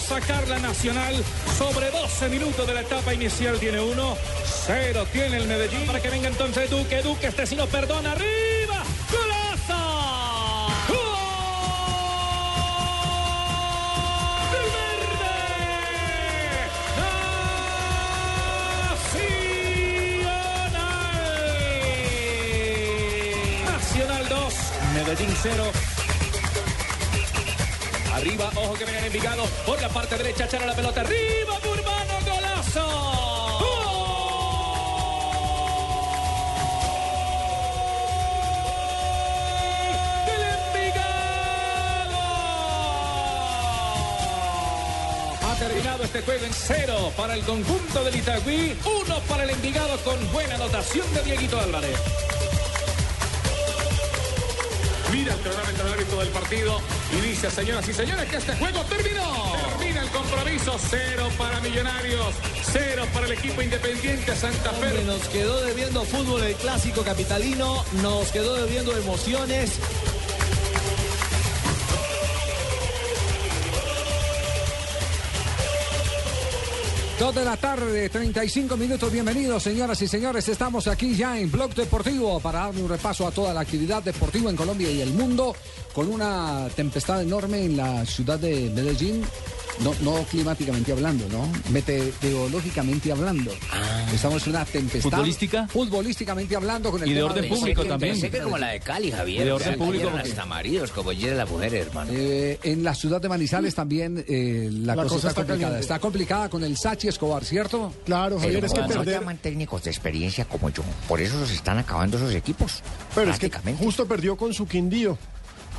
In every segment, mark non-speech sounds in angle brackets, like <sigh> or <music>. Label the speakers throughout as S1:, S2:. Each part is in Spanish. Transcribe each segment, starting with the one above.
S1: sacar la Nacional sobre 12 minutos de la etapa inicial. Tiene uno, cero tiene el Medellín. Para que venga entonces Duque, Duque, este sí no perdona, arriba, golazo. ¡Gol! ¡Del verde! Nacional. Nacional 2, Medellín 0. Arriba, ojo que vengan Envigado. Por la parte derecha, echar a la pelota. Arriba, Burbano, golazo. Terminado este juego en cero para el conjunto del Itagüí. Uno para el Envigado con buena anotación de Dieguito Álvarez. Mira el cronómetro del árbitro del partido. Inicia, señoras y señores, que este juego terminó. Termina el compromiso. Cero para Millonarios. Cero para el equipo independiente Santa Fe.
S2: Hombre, nos quedó debiendo fútbol el clásico capitalino, nos quedó debiendo emociones.
S3: Dos de la tarde, 35 minutos. Bienvenidos, señoras y señores. Estamos aquí ya en Blog Deportivo para darle un repaso a toda la actividad deportiva en Colombia y el mundo con una tempestad enorme en la ciudad de Medellín. No, no climáticamente hablando, ¿no? Meteorológicamente hablando. Estamos en una tempestad.
S4: ¿Futbolística?
S3: Futbolísticamente hablando con el
S4: Y de
S3: tema
S4: orden público
S5: Pensé que-
S4: también.
S5: Pensé que como la de Cali, Javier.
S4: Y de
S5: o
S4: orden
S5: sea,
S4: público,
S5: hasta maridos, como llena la mujer, hermano.
S3: Eh, en la ciudad de Manizales también eh, la,
S6: La
S3: cosa,
S6: cosa
S3: está,
S6: está
S3: complicada.
S6: caliente.
S3: Está complicada con el Sachi Escobar, ¿cierto?
S6: Claro, Javier, es que
S5: no
S6: perder.
S5: llaman técnicos de experiencia como yo. Por eso se están acabando esos equipos.
S6: Pero es que justo perdió con su Quindío,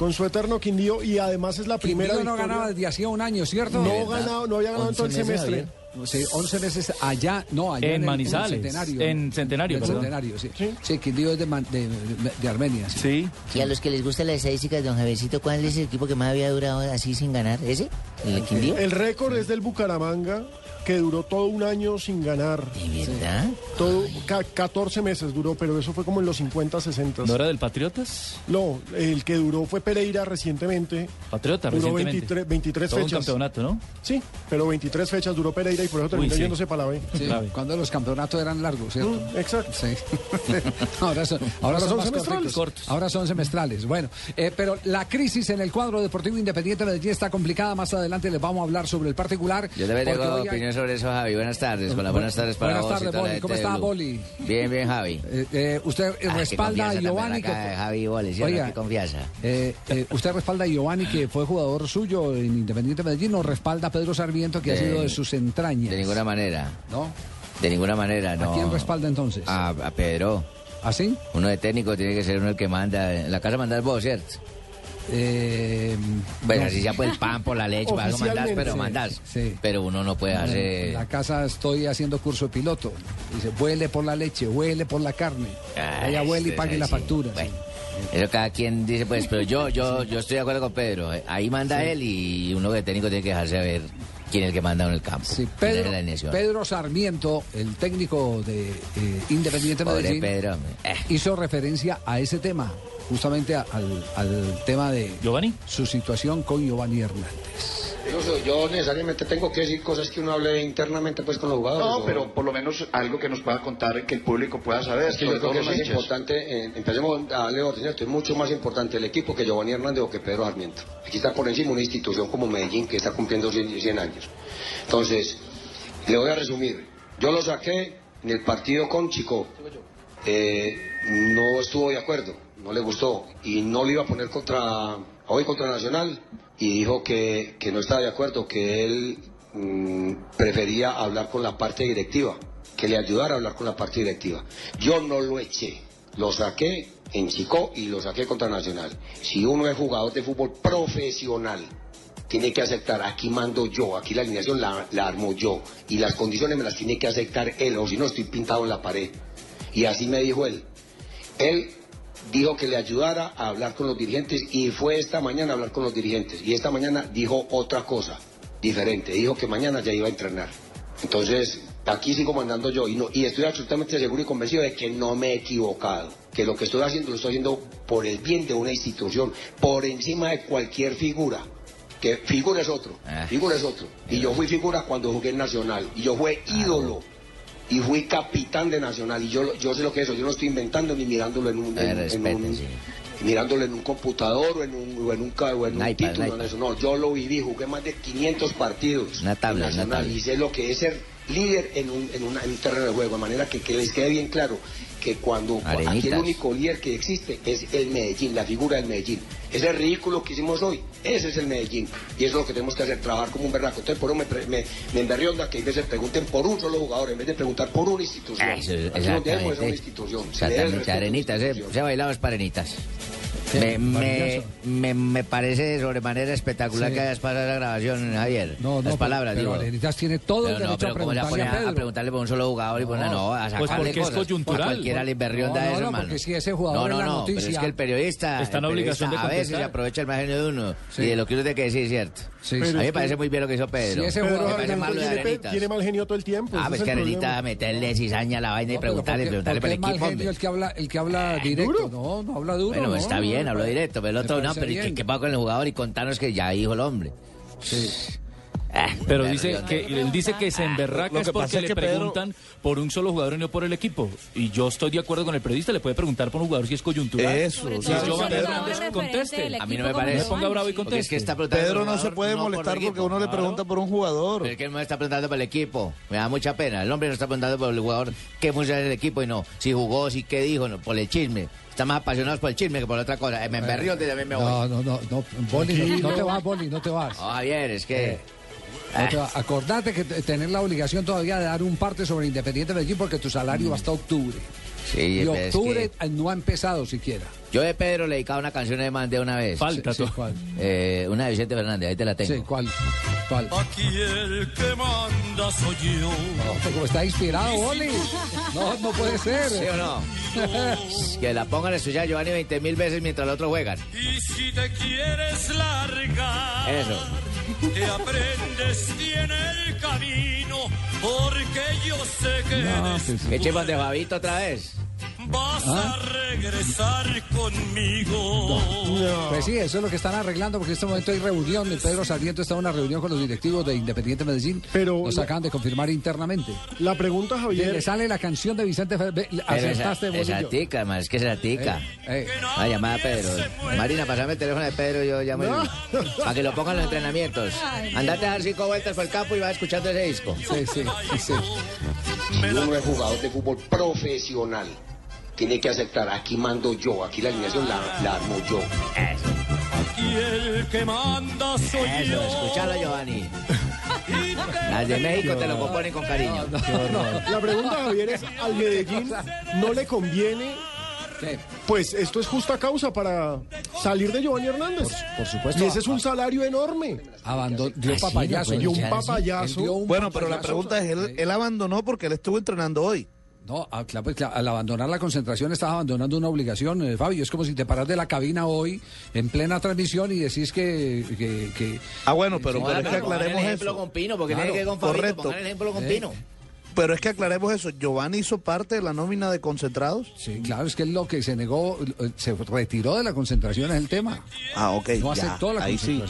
S6: con su eterno Quindío, y además es la primera
S3: Quindío no
S6: victoria.
S3: ganaba desde hacía un año, ¿cierto?
S6: No ganado, no había ganado en todo el
S2: 11 meses,
S6: semestre.
S3: Sí, 11 meses allá, no, allá
S4: En
S3: el-
S4: Manizales,
S3: Centenario.
S4: en Centenario,
S3: En. Centenario, sí.
S6: Sí.
S3: Sí, Quindío es de, Man- de, de- de Armenia. sí.
S4: Sí.
S7: Y a los que les gusta la estadística de don Javiercito, ¿cuál es el equipo que más había durado así sin ganar? ¿Ese? ¿El Quindío?
S6: El récord es del Bucaramanga, que duró todo un año sin ganar.
S7: ¿De verdad?
S6: Todo, ca- 14 meses duró, pero eso fue como en los 50, 60.
S4: ¿No era del Patriotas?
S6: No, el que duró fue Pereira recientemente.
S4: Patriota,
S6: Duró
S4: recientemente.
S6: 23, 23
S4: Todo un
S6: fechas.
S4: campeonato, ¿no?
S6: Sí, pero 23 fechas duró Pereira y por eso terminó
S4: sí.
S6: yéndose para la B.
S3: Sí,
S4: Clave.
S3: cuando los campeonatos eran largos, ¿cierto?
S6: Mm, exacto.
S3: Sí. <laughs> ahora son, ahora
S6: Ahora
S3: son
S6: son
S3: más
S6: semestrales.
S4: Cortos.
S3: Ahora son semestrales. Bueno, eh, pero la crisis en el cuadro deportivo independiente de Medellín está complicada. Más adelante les vamos a hablar sobre el particular.
S5: Yo también
S3: porque
S5: tengo
S3: hoy hay-
S5: opinión sobre eso, Javi. Buenas tardes. Buenas tardes para
S3: Buenas tardes, Boli. ¿Cómo está. Boli?
S5: Bien, bien, Javi.
S3: Eh, eh, usted
S5: Ah,
S3: respalda a Giovanni.
S5: de Javi Boli, ¿sí?
S3: Oiga,
S5: Qué confianza.
S3: eh, eh, ¿Usted respalda a Giovanni, que fue jugador suyo en Independiente Medellín, o respalda a Pedro Sarmiento, que ha sido de sus
S5: De ninguna manera.
S3: ¿No?
S5: De ninguna manera, no.
S3: ¿A quién respalda entonces?
S5: A, a Pedro.
S3: ¿Así?
S5: Uno de técnico tiene que ser uno el que manda. En la casa mandas vos, ¿cierto?
S3: Eh,
S5: Bueno,
S3: no.
S5: así ya por el pan, por la leche, algo mandás, pero mandas.
S3: Sí.
S5: Pero uno no puede
S3: En
S5: hacer.
S3: la casa estoy haciendo curso de piloto. Dice, huele por la leche, huele por la carne.
S5: Ah,
S3: Allá huele y
S5: este,
S3: pague la
S5: sí.
S3: factura.
S5: Bueno, eso cada quien dice, pues, pero yo, yo, yo estoy de acuerdo con Pedro. Ahí manda él y uno de técnico tiene que dejarse ver quién es el que manda en el campo.
S3: Sí, Pedro,
S5: la alineación.
S3: Pedro Sarmiento, el técnico de eh, Independiente
S5: Pobre
S3: Medellín,
S5: Pedro. Eh.
S3: hizo referencia a ese tema, justamente al, al tema de
S4: ¿Giovanni?
S3: su situación con Giovanni Hernández.
S8: Yo, yo necesariamente tengo que decir cosas que uno hable internamente pues con los jugadores.
S9: No,
S8: o-
S9: pero por lo menos algo que nos pueda contar que el público pueda saber.
S8: es que yo creo que es más
S9: hinchas.
S8: importante, eh, empecemos a darle orden, es mucho más importante el equipo que Giovanni Hernández o que Pedro Sarmiento. Aquí está por encima una institución como Medellín que está cumpliendo 100, 100 años. Entonces, le voy a resumir. Yo lo saqué en el partido con Chico. Eh, no estuvo de acuerdo, no le gustó y no lo iba a poner contra hoy contra Nacional y dijo que, que no estaba de acuerdo, que él mm, prefería hablar con la parte directiva, que le ayudara a hablar con la parte directiva. Yo no lo eché, Lo saqué en Chico y lo saqué contra Nacional. Si uno es jugador de fútbol profesional, tiene que aceptar, aquí mando yo, aquí la alineación la, la armo yo, y las condiciones me las tiene que aceptar él, o si no estoy pintado en la pared. Y así me dijo él. Él dijo que le ayudara a hablar con los dirigentes y fue esta mañana a hablar con los dirigentes. Y esta mañana dijo otra cosa diferente. Dijo que mañana ya iba a entrenar. Entonces, aquí sigo mandando yo y, no, y estoy absolutamente seguro y convencido de que no me he equivocado. Que lo que estoy haciendo lo estoy haciendo por el bien de una institución, por encima de cualquier figura. Que figura es otro,
S5: Ah.
S8: figura es otro. Y yo fui figura cuando jugué en Nacional. Y yo fui ídolo. Y fui capitán de Nacional. Y yo, yo sé lo que es eso. Yo no estoy inventando ni mirándolo en un, en- en un-
S5: sí.
S8: mirándolo en un computador o en un, o en un, o en un
S5: iPad,
S8: título. No, yo lo viví. Jugué más de 500 partidos.
S5: Una tabla,
S8: en
S5: una
S8: Nacional.
S5: tabla.
S8: Y sé lo que es ser líder en un, en una- en un terreno de juego. De manera que, que les quede bien claro que cuando aquí
S5: Arenitas.
S8: el único líder que existe es el Medellín, la figura del Medellín. Ese ridículo que hicimos hoy, ese es el Medellín. Y eso es lo que tenemos que hacer, trabajar como un berraco. Entonces, por eso me, me, me emberrionda que a veces pregunten por un solo jugador en vez de preguntar por una institución.
S5: Eso,
S8: Aquí nos debemos de ser una
S5: exactamente.
S8: institución. Se
S5: Exactamente, arenitas,
S8: institución.
S5: ese bailado es para arenitas.
S3: Sí,
S5: Me, me, me, me parece de sobremanera espectacular
S3: Sí.
S5: que hayas pasado esa grabación, Javier.
S3: No, no,
S5: Las palabras,
S3: pero,
S5: digo.
S3: pero Arenitas tiene todo el
S5: Pero no,
S3: derecho
S5: pero
S3: a
S5: ¿cómo se va a
S3: preguntarle a
S5: a, preguntarle por un solo jugador y poner, no, a
S1: Pues
S5: sacarle
S1: porque es
S5: cosas.
S1: coyuntural.
S5: A cualquiera le emberrionda
S3: No, no,
S5: eso,
S3: no,
S5: hermano.
S3: porque si ese jugador
S5: no,
S3: es
S5: no,
S3: la
S5: no, pero
S3: noticia-
S5: es que el periodista,
S1: Está en
S5: el
S1: obligación
S5: periodista
S1: de
S5: a veces se aprovecha el mal genio de uno
S3: Sí.
S5: y de lo que uno tiene que decir, ¿cierto?
S3: Sí,
S5: a mí me
S6: es
S5: parece muy bien lo que hizo Pedro.
S3: Si ese
S5: me
S3: jugador
S5: parece de
S6: tiene, pe-
S5: Arenitas.
S6: tiene mal genio todo el tiempo.
S5: Ah, pues
S6: es
S5: que
S6: el
S5: Arenita meterle cizaña a la vaina y
S3: No, pero
S5: preguntarle,
S3: porque-
S5: preguntarle por
S3: porque
S5: el
S3: es
S5: equipo.
S3: el que habla, el que habla directo.
S6: ¿Duro?
S3: No, no habla duro.
S5: Bueno,
S3: no,
S5: está
S3: no,
S5: bien, habló directo, pero el otro no, pero ¿y
S3: bien.
S5: ¿qué, qué pasa con el jugador? Y contanos que ya dijo el hombre.
S3: Sí.
S5: Ah,
S1: Pero dice que él dice que se emberraca
S10: Lo
S1: es
S10: que
S1: porque
S10: pasa es
S1: le
S10: que Pedro-
S1: preguntan por un solo jugador y no por el equipo. Y yo estoy de acuerdo con el periodista, le puede preguntar por un jugador si es coyuntural.
S10: Eso, o
S1: Y
S10: sea,
S11: todo
S1: Giovanni
S11: si
S10: Pedro-
S11: es
S1: Hernández
S11: referente
S1: conteste.
S5: A mí no me parece.
S1: Ponga bravo y.
S5: Porque es que
S1: conteste.
S5: está
S10: Pedro no se puede
S5: no por
S10: molestar porque uno le pregunta por un jugador.
S5: Pero es que él no está preguntando por el equipo. Me da mucha pena. El hombre no está preguntando por el jugador qué funciona en el equipo y no. Si jugó, si qué dijo, no, por el chisme. Están más apasionados por el chisme que por otra cosa. Eh, Me también me voy.
S3: No, no, no, no, Boli, no, no te vas, Boli, no te vas.
S5: No, Javier, es que...
S3: No te vas. Acordate que t- tenés la obligación todavía de dar un parte sobre Independiente Medellín porque tu salario va hasta octubre.
S5: Sí,
S3: Y
S5: es
S3: octubre
S5: que
S3: eh, no ha empezado siquiera.
S5: yo de Pedro le dedicaba una canción de mandé una vez.
S1: Falta
S3: Sí. ¿cuál?
S5: Eh, una de Vicente Fernández, ahí te la tengo.
S3: Sí, ¿cuál? ¿Cuál?
S12: Aquí el que manda soy yo.
S3: No, pero como está inspirado, Boli. No, no puede ser.
S5: ¿Sí o no? <laughs> que la pongan a escuchar Giovanni 20 mil veces mientras los otros juegan.
S12: Y si te quieres largar,
S5: Eso.
S12: Te aprendes bien el camino, porque yo sé que
S3: No,
S12: después
S5: ¿Qué chimas de Fabito otra vez?
S12: Vas
S3: ¿Ah?
S12: a regresar conmigo.
S3: Pues sí, eso es lo que están arreglando porque en este momento hay reunión. Pedro Sarmiento está en una reunión con los directivos de Independiente Medellín.
S6: Pero
S3: Nos
S6: la-
S3: acaban de confirmar internamente.
S6: La pregunta,
S3: Le
S6: Javier,
S3: sale la canción de Vicente Fernández.
S5: Esa, esa tica, man, es que esa tica.
S3: Eh,
S5: Ah, llamada a Pedro. Marina, pasame el teléfono de Pedro, yo llamo el- para que lo pongan en los entrenamientos. Andate a dar cinco vueltas por el campo y vas escuchando ese disco.
S3: sí, sí, sí.
S8: Es jugador de fútbol profesional, tiene que aceptar, aquí mando yo, aquí la alineación la, la armo yo.
S12: Aquí el que manda soy
S5: Eso,
S12: yo.
S5: escúchalo, Giovanni. Las de México te lo componen con cariño.
S6: la pregunta, Javier, es, ¿al Medellín no le conviene?
S3: ¿Qué?
S6: Pues esto es justa causa para salir de Giovanni Hernández.
S3: Por supuesto.
S6: Y ese es un salario enorme.
S3: Abandonó, dio
S5: Ah,
S3: papayazo.
S5: no
S6: Dio un papayazo.
S3: dio un
S10: Bueno, pero la pregunta es, él, él abandonó porque él estuvo entrenando hoy.
S3: No, ah, claro, pues, al abandonar la concentración estás abandonando una obligación, eh, Fabio. Es como si te paras de la cabina hoy en plena transmisión y decís que... que, que-
S10: Ah, bueno, pero, pero es que
S5: pongan el
S10: aclaremos
S5: ejemplo
S10: eso.
S5: con Pino, porque
S3: Claro,
S5: tiene que ir con pongan el ejemplo con
S3: Eh.
S5: Pino.
S10: Pero es que aclaremos eso. Giovanni hizo parte de la nómina de concentrados.
S3: sí, claro, es que lo que se negó, eh, se retiró de la concentración es el tema.
S10: Ah, ok.
S3: No
S10: ya,
S3: aceptó la
S10: ahí sí.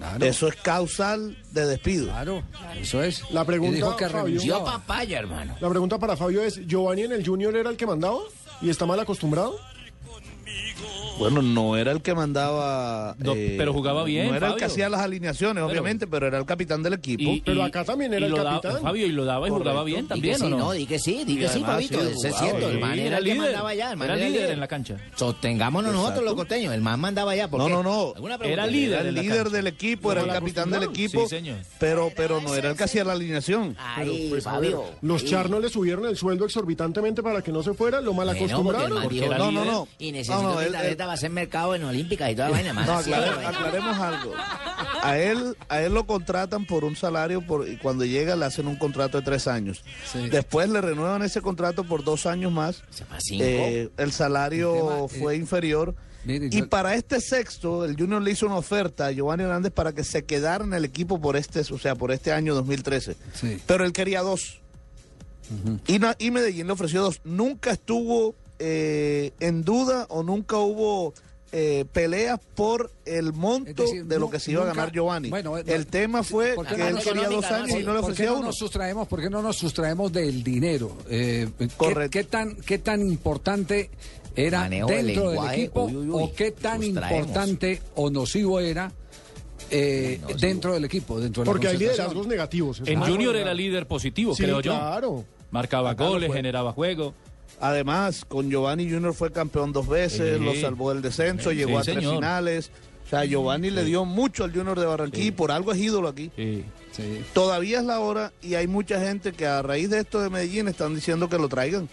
S3: Claro,
S10: Eso es causal de despido.
S3: claro, eso es.
S6: La pregunta,
S3: dijo que
S6: Fabio.
S5: Papaya, hermano.
S6: La pregunta para Fabio es, ¿Giovanni en el Junior era el que mandaba? ¿Y está mal acostumbrado?
S10: Bueno, no era el que mandaba.
S1: No,
S10: eh,
S1: pero jugaba bien,
S10: No era el que hacía las alineaciones,
S1: Pero-
S10: obviamente, pero era el capitán del equipo.
S1: Y-
S6: Pero acá también era el capitán.
S1: Fabio, y lo daba y jugaba bien también,
S13: sí,
S1: ¿o no?
S13: no, di que sí, di que sí, Fabito,
S10: sí,
S13: eso es cierto, el man era el que mandaba allá, el man
S1: era
S13: era
S1: líder
S13: líder.
S1: en la cancha.
S13: Sostengámonos nosotros los costeños, el man mandaba allá. ¿por
S10: No, no, no.
S13: ¿Alguna
S1: Era líder
S10: Era el líder del equipo, era el capitán del equipo.
S1: Sí, señor.
S10: Pero, pero no era el que hacía la alineación.
S13: Ay,
S6: Pues,
S13: Fabio.
S6: los charnos le subieron el sueldo exorbitantemente para que no se fuera, lo mal
S13: porque
S6: acostumbraron.
S10: No, no,
S1: líder.
S10: no.
S13: Y necesito Va a ser mercado en Olímpica y toda la vaina, man.
S10: No, aclare-
S13: vaina.
S10: aclaremos algo. A él, a él lo contratan por un salario por, y cuando llega le hacen un contrato de tres años.
S3: Sí.
S10: Después le renuevan ese contrato por dos años más.
S13: Se va a cinco.
S10: Eh, el salario
S3: El tema,
S10: fue
S3: eh,
S10: inferior.
S3: mire,
S10: y
S3: yo-
S10: para este sexto, el Junior le hizo una oferta a Giovanni Hernández para que se quedara en el equipo por este, o sea, por este año 2013.
S3: Sí.
S10: Pero él quería dos. y, na- y Medellín le ofreció dos. Nunca estuvo eh, en duda o nunca hubo eh, peleas por el monto
S3: decir,
S10: de lo que se iba
S3: nunca-
S10: a ganar Giovanni.
S3: Bueno, eh,
S10: el tema fue
S3: ¿por qué
S10: que
S3: no
S10: él quería dos años
S13: no?
S10: y no le
S3: ¿Por qué
S10: ofrecía
S3: no
S10: uno.
S3: nos sustraemos, por qué no nos sustraemos del dinero? Eh, ¿qué-
S10: Correcto.
S3: ¿qué, tan, ¿Qué tan importante era
S13: Manejo
S3: dentro del
S13: lenguaje,
S3: equipo
S13: uy, uy, uy,
S3: o qué tan
S13: sustraemos.
S3: importante o nocivo era eh, dentro del equipo? Dentro de la
S6: Porque hay
S3: concentración?
S6: liderazgos negativos.
S1: En Junior era líder positivo,
S6: Sí,
S1: creo yo.
S6: claro.
S1: Marcaba
S10: Acá
S1: goles,
S10: fue.
S1: generaba juego.
S10: Además, con Giovanni Junior fue campeón dos veces,
S1: Sí.
S10: lo salvó del descenso,
S1: Sí,
S10: llegó a tres
S1: señor.
S10: finales. O sea, Giovanni le dio mucho al Junior de Barranquilla y por algo es ídolo aquí.
S1: Sí.
S3: Sí.
S10: Todavía es la hora y hay mucha gente que a raíz de esto de Medellín están diciendo que lo traigan.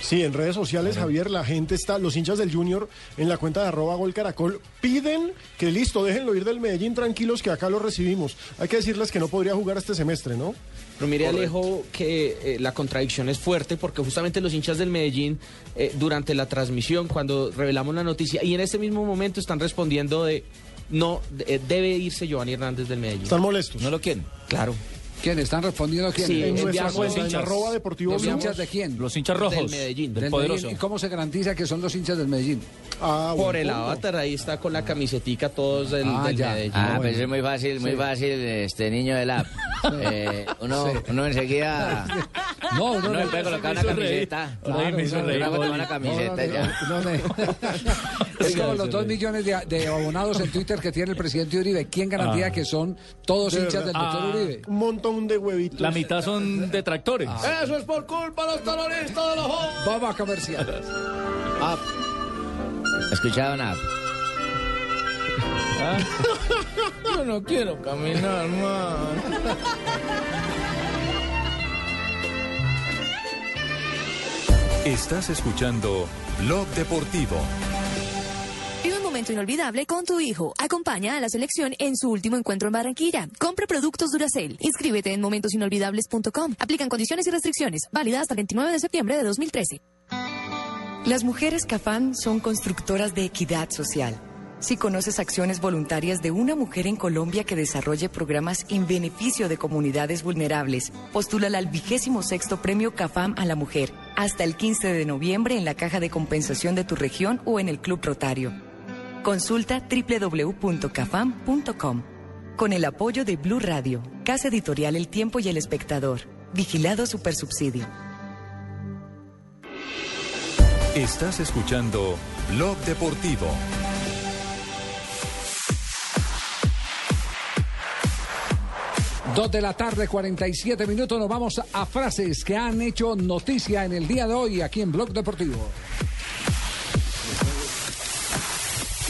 S6: Sí, en redes sociales, Javier, la gente está, los hinchas del Junior en la cuenta de arroba gol caracol piden que listo, déjenlo ir del Medellín tranquilos que acá lo recibimos. Hay que decirles que no podría jugar este semestre, ¿no?
S14: Pero mire Alejo que eh, la contradicción es fuerte porque justamente los hinchas del Medellín eh, durante la transmisión cuando revelamos la noticia y en este mismo momento están respondiendo de no eh, debe irse Giovanni Hernández del Medellín.
S6: Están molestos.
S14: No lo quieren. Claro.
S3: ¿Quién? ¿Están respondiendo quién?
S14: Sí,
S6: En nuestra cuenta,
S14: hinchas.
S6: arroba deportivo
S3: ¿Los hinchas de quién?
S1: Los hinchas rojos.
S14: Del Medellín.
S1: Del
S3: Del
S1: poderoso.
S3: Medellín. ¿Y cómo se garantiza que son los hinchas del Medellín?
S6: Ah,
S14: Por el
S6: punto.
S14: avatar ahí está con la camisetica todos del,
S3: Ah,
S14: del
S3: ya.
S14: Medellín.
S15: Ah,
S3: bueno.
S15: pues es muy fácil, muy fácil, este niño del app. <laughs> Eh, uno,
S3: Sí.
S15: uno enseguida. <laughs>
S3: No, no,
S15: uno
S3: no.
S15: puede colocar una camiseta.
S1: Ahora me hizo
S3: Claro,
S1: reír,
S15: Uno puede tomar
S1: Boli.
S15: una camiseta
S3: No,
S15: ya.
S3: no, no, no. <laughs> Es como los dos millones de, de abonados en Twitter que tiene el presidente Uribe. ¿Quién garantía
S1: Ah.
S3: que son todos hinchas del doctor
S1: Ah.
S3: Uribe?
S6: Un montón de huevitos.
S1: La mitad son detractores.
S16: Eso es por culpa de los terroristas de los jóvenes.
S3: Vamos a comercial. <laughs>
S15: Escuchaba una <laughs> app.
S14: Yo no quiero caminar más.
S17: Estás escuchando Blog Deportivo.
S18: Momento inolvidable con tu hijo. Acompaña a la selección en su último encuentro en Barranquilla. Compra productos Duracell. Inscríbete en momentosinolvidables.com. Aplican condiciones y restricciones. Válida hasta el 29 de septiembre de 2013.
S19: Las mujeres CAFAN son constructoras de equidad social. Si conoces acciones voluntarias de una mujer en Colombia que desarrolle programas en beneficio de comunidades vulnerables, postúlala al vigésimo sexto premio CAFAM a la mujer hasta el 15 de noviembre en la caja de compensación de tu región o en el Club Rotario. Consulta www.cafam.com. Con el apoyo de Blue Radio, Casa Editorial El Tiempo y El Espectador. Vigilado Supersubsidio.
S17: Estás escuchando Blog Deportivo.
S3: Dos de la tarde, 47 minutos. Nos vamos a frases que han hecho noticia en el día de hoy aquí en Blog Deportivo.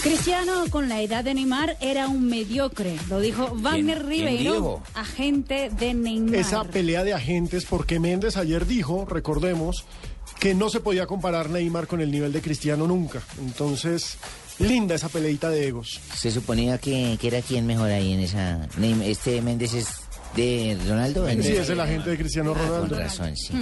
S20: Cristiano con la edad de Neymar era un mediocre, lo dijo Wagner Ribeiro,
S6: dijo?
S20: agente de Neymar.
S6: Esa pelea de agentes, porque Méndez ayer dijo, recordemos, que no se podía comparar Neymar con el nivel de Cristiano nunca. Entonces, linda esa peleita de egos.
S13: Se suponía que, que era quien mejor ahí en esa. Este Méndez es de Ronaldo.
S6: Sí, es el agente de Cristiano
S13: Ah,
S6: Ronaldo.
S13: Con razón, sí.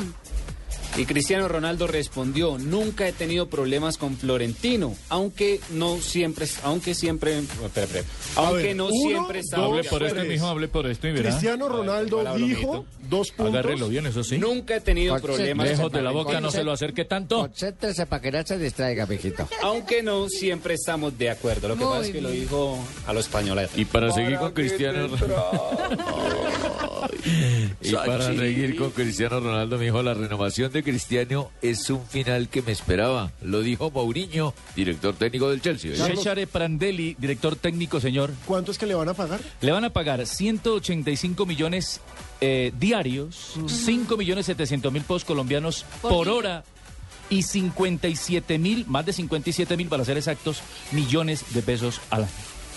S21: Y Cristiano Ronaldo respondió, nunca he tenido problemas con Florentino, aunque no siempre, aunque siempre, espera, espera, aunque
S6: ver,
S21: no
S6: uno,
S21: siempre estaba
S1: Hable
S21: de
S1: por este, mijo, hable por esto y verá.
S6: Cristiano Ronaldo
S21: Palabra
S6: dijo dos puntos.
S1: Agárrelo bien, eso sí.
S21: Nunca he tenido problemas
S1: Lejos de la boca, no se lo acerque tanto.
S15: Concéntrese para que no se distraiga, mijito.
S21: Aunque no siempre estamos de acuerdo. Lo que
S20: Muy
S21: pasa es que lo dijo a lo español.
S1: Y para seguir con Cristiano.
S22: Y para seguir con Cristiano Ronaldo, me dijo, la renovación de Cristiano es un final que me esperaba. Lo dijo Mourinho, director técnico del Chelsea.
S23: Cesare Prandelli, director técnico, señor.
S6: ¿Cuánto es que le van a pagar?
S23: Le van a pagar 185 millones eh, diarios, 5 millones 700 mil pesos colombianos
S11: Por
S23: hora y 57 mil, más de 57 mil para ser exactos, millones de pesos al año.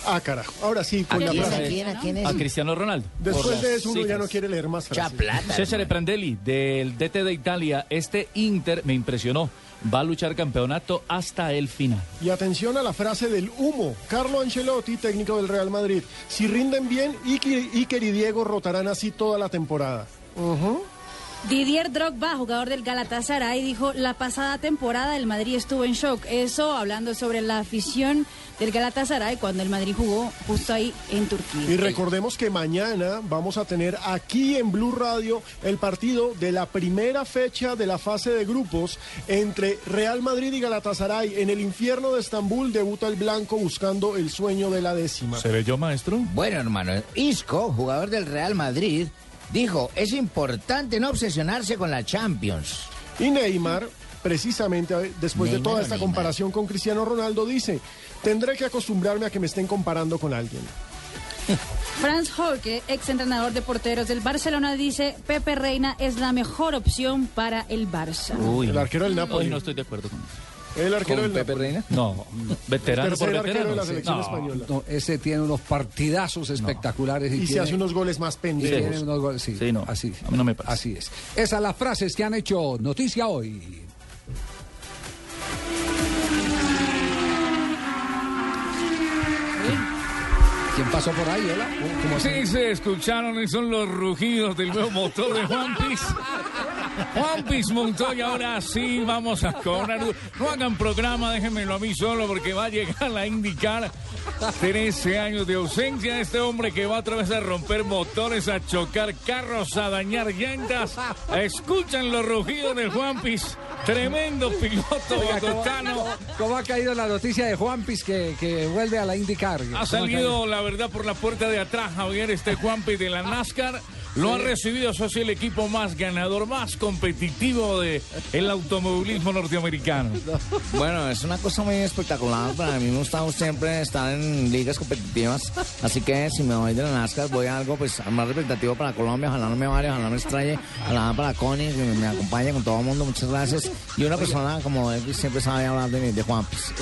S6: Ah, carajo. Ahora sí, con
S24: ¿A
S6: la frase.
S24: a quién, a quién es?
S23: A Cristiano Ronaldo.
S6: Después de eso uno
S23: Sí.
S6: ya no quiere leer más frases.
S23: Cesare Prandelli, del DT de Italia, este Inter me impresionó. Va a luchar campeonato hasta el final.
S6: Y atención a la frase del humo. Carlo Ancelotti, técnico del Real Madrid. Si rinden bien, Iker, Iker y Diego rotarán así toda la temporada.
S11: Didier Drogba, jugador del Galatasaray, dijo, la pasada temporada el Madrid estuvo en shock. Eso hablando sobre la afición del Galatasaray cuando el Madrid jugó justo ahí en Turquía.
S6: Y recordemos que mañana vamos a tener aquí en Blue Radio el partido de la primera fecha de la fase de grupos entre Real Madrid y Galatasaray. En el infierno de Estambul debuta el blanco buscando el sueño de la décima.
S23: ¿Seré yo, maestro?
S5: Bueno, hermano, Isco, jugador del Real Madrid, dijo, es importante no obsesionarse con la Champions.
S6: Y Neymar, precisamente después de toda esta
S5: Neymar.
S6: comparación con Cristiano Ronaldo, dice, tendré que acostumbrarme a que me estén comparando con alguien. <laughs>
S11: Franz Holke, ex entrenador de porteros del Barcelona, dice, Pepe Reina es la mejor opción para el Barça.
S6: el arquero del Napoli.
S23: Hoy no estoy de acuerdo con eso.
S6: El arquero del Napoli.
S3: Reina?
S23: No, <laughs> veterano por
S6: arquero de
S23: veterano.
S6: la selección
S23: No.
S6: española.
S3: No, ese tiene unos partidazos espectaculares.
S6: Y se
S3: tiene-
S6: hace unos goles más
S3: y
S6: pendientes.
S3: tiene unos goles- sí,
S23: Sí, no.
S3: así,
S23: A mí no me parece.
S3: así es. Esas las frases que han hecho noticia hoy. ¿Quién pasó por ahí, hola?
S1: Sí, se escucharon y son los rugidos del nuevo motor de Juan Piz. <laughs> Juan Piz Montoya, ahora sí vamos a cobrar. No hagan programa, déjenmelo a mí solo porque va a llegar a indicar 13 años de ausencia de este hombre que va otra vez a romper motores, a chocar carros, a dañar llantas. Escuchan los rugidos de Juan Piz, tremendo piloto
S3: Oiga, ¿cómo,
S1: bogotano.
S3: cómo ha caído la noticia de Juan Piz que, que vuelve a la IndyCar? ¿Cómo
S1: Ha salido, la verdad, por la puerta de atrás, Javier, este Juanpi de la NASCAR. Lo ha recibido, eso sí, el equipo más ganador, más competitivo de el automovilismo norteamericano. <laughs>
S5: Bueno, es una cosa muy espectacular. Para mí me gusta siempre estar en ligas competitivas. Así que si me voy de la NASCAR, voy a algo pues más representativo para Colombia. Ojalá no me vaya, ojalá me extrañe. Ojalá para Connie, que me, me acompañe con todo el mundo. Muchas gracias. Y una persona como él siempre sabe hablar de, mí, de Juan. Pues.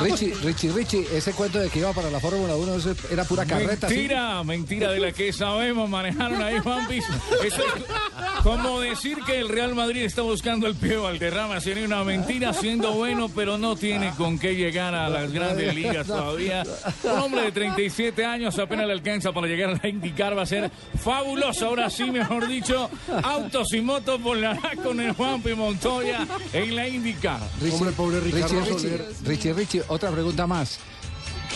S3: Richie, Richie, Richie, ese cuento de que iba para la Fórmula 1 eso era pura carreta. ¿sí?
S1: Mentira, mentira de la que sabemos, manejaron <laughs> ahí Juanpis. Eso es como decir que el Real Madrid está buscando el pie Valderrama. Sería una mentira, siendo bueno, pero no tiene con qué llegar a las grandes ligas todavía. Un hombre de 37 años apenas le alcanza para llegar a la IndyCar. Va a ser fabuloso. Ahora sí, mejor dicho, autos y motos volará con el Juanpi Montoya en la IndyCar.
S3: Richie,
S6: Hombre, pobre Ricardo.
S3: Richie, Richie, Richie, otra pregunta más.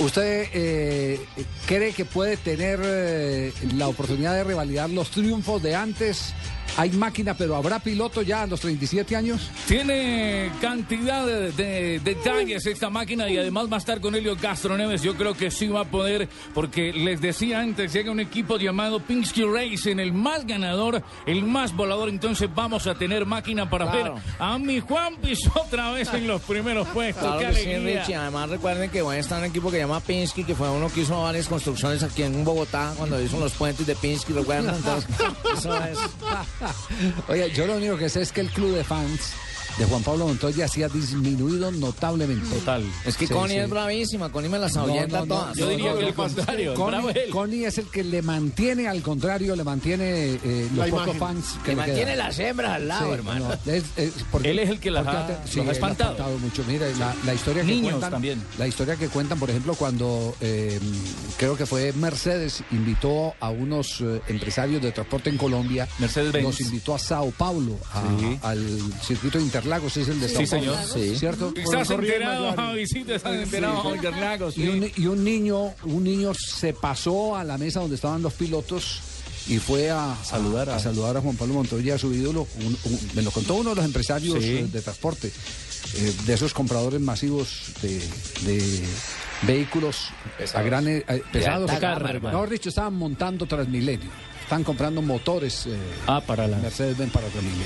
S3: ¿Usted eh, cree que puede tener eh, la oportunidad de revalidar los triunfos de antes? Hay máquina, pero ¿habrá piloto ya a los 37 años?
S1: Tiene cantidad de, de detalles esta máquina y además va a estar con Helio Castro Neves. Yo creo que sí va a poder, porque les decía antes, llega un equipo llamado Pinsky Racing, el más ganador, el más volador. Entonces vamos a tener máquina para
S5: Claro.
S1: ver a mi Juan Piz otra vez en los primeros puestos.
S5: Claro
S1: ¡Qué
S5: que sí! Richie. Además, recuerden que voy a estar en un equipo que se llama Pinsky, que fue uno que hizo varias construcciones aquí en Bogotá cuando hizo los puentes de Pinsky, ¿recuerdan? Entonces, <laughs> eso es. <laughs>
S3: Oye, yo lo único que sé es que el club de fans de Juan Pablo Montoya sí ha disminuido notablemente.
S23: Total.
S5: Es que
S3: Sí,
S5: Connie
S3: sí.
S5: es bravísima, Connie me las ahuyenta
S3: no, no,
S5: todas.
S23: Yo diría
S3: no,
S23: que el contrario,
S3: Connie,
S23: bravo él.
S3: Connie es el que le mantiene, al contrario, le mantiene eh, los pocos fans que
S5: Que
S3: le
S5: mantiene las hembras al lado,
S3: Sí,
S5: hermano.
S3: no, es- es porque-
S23: Él es el que las ha- los
S3: sí,
S23: ha espantado.
S3: mucho. Mira, la, la historia que
S23: Niños
S3: cuentan,
S23: también.
S3: la historia que cuentan, por ejemplo, cuando eh, creo que fue Mercedes invitó a unos eh, empresarios de transporte en Colombia,
S23: Mercedes-Benz.
S3: los invitó a Sao Paulo, a-
S23: Sí.
S3: al circuito de Interlagos, es el de Sao
S23: Sí, señor.
S5: Sí.
S3: ¿cierto?
S1: Estás enterado. Javisito, <laughs> estás enterado, Interlagos,
S3: Y un, y un niño, un niño se pasó a la mesa donde estaban los pilotos y fue a
S23: Saludar a-
S3: saludar a Juan Pablo Montoya, a su ídolo. Un- un- me lo contó uno de los empresarios
S23: Sí.
S3: eh, de transporte, eh, de esos compradores masivos de, de vehículos a gran, eh, pesados.
S5: gama.
S3: Mejor dicho, estaban montando Transmilenio. están comprando motores. eh,
S1: Ah, para la...
S3: Mercedes-Benz para Remigio.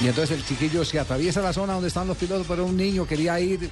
S3: Y entonces el chiquillo se atraviesa la zona donde están los pilotos, pero un niño quería ir.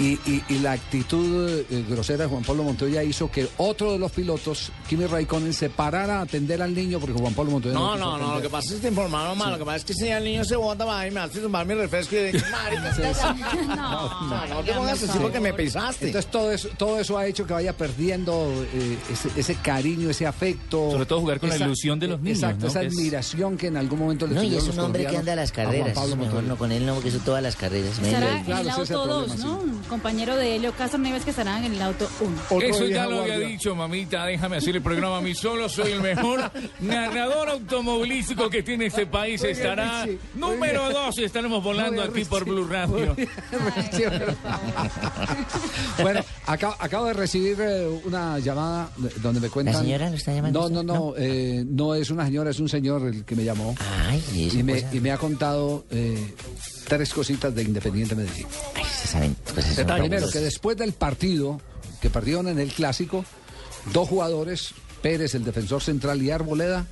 S3: Y, y- y la actitud eh, grosera de Juan Pablo Montoya hizo que otro de los pilotos, Kimi Raikkonen, se parara a atender al niño porque Juan Pablo Montoya
S15: No, no, no, lo que pasa es que te informaron mal. Lo que pasa es que si el niño se bota va y me hace tomar mi refresco y de. <laughs> <laughs> No, no, no te pongas así porque me pisaste.
S3: Entonces todo eso, todo eso ha hecho que vaya perdiendo eh, ese, ese cariño, ese afecto.
S1: Sobre todo jugar con la ilusión de los niños,
S3: Exacto,
S1: ¿no?
S3: esa admiración que en algún momento le
S13: No, y es un hombre que anda a las
S3: Juan
S13: carreras.
S3: Pablo
S13: Mejor no con él, no, porque eso todas las carreras.
S3: Claro,
S20: el
S3: ese es el
S20: auto 2,
S3: problema,
S20: ¿no? Compañero de Helio Castro Neves que estará en el auto 1.
S25: Eso ya lo había dicho, mamita. Déjame hacer el programa a mí solo. Soy el mejor narrador automovilístico que tiene este país.
S3: Muy
S25: Estará número
S3: bien.
S25: dos y estaremos volando
S3: bien,
S25: aquí por. Blue Radio.
S3: Bueno, acabo, acabo de recibir eh, una llamada de- donde me cuentan.
S13: ¿La señora lo está llamando
S3: No, no, no, eh, no es una señora, es un señor el que me llamó.
S13: Ay, y eso,
S3: y, me, y me ha contado eh, tres cositas de Independiente Medellín.
S13: Ay, se saben son
S3: Primero, que después del partido que perdieron en el clásico, dos jugadores, Pérez, el defensor central y Arboleda,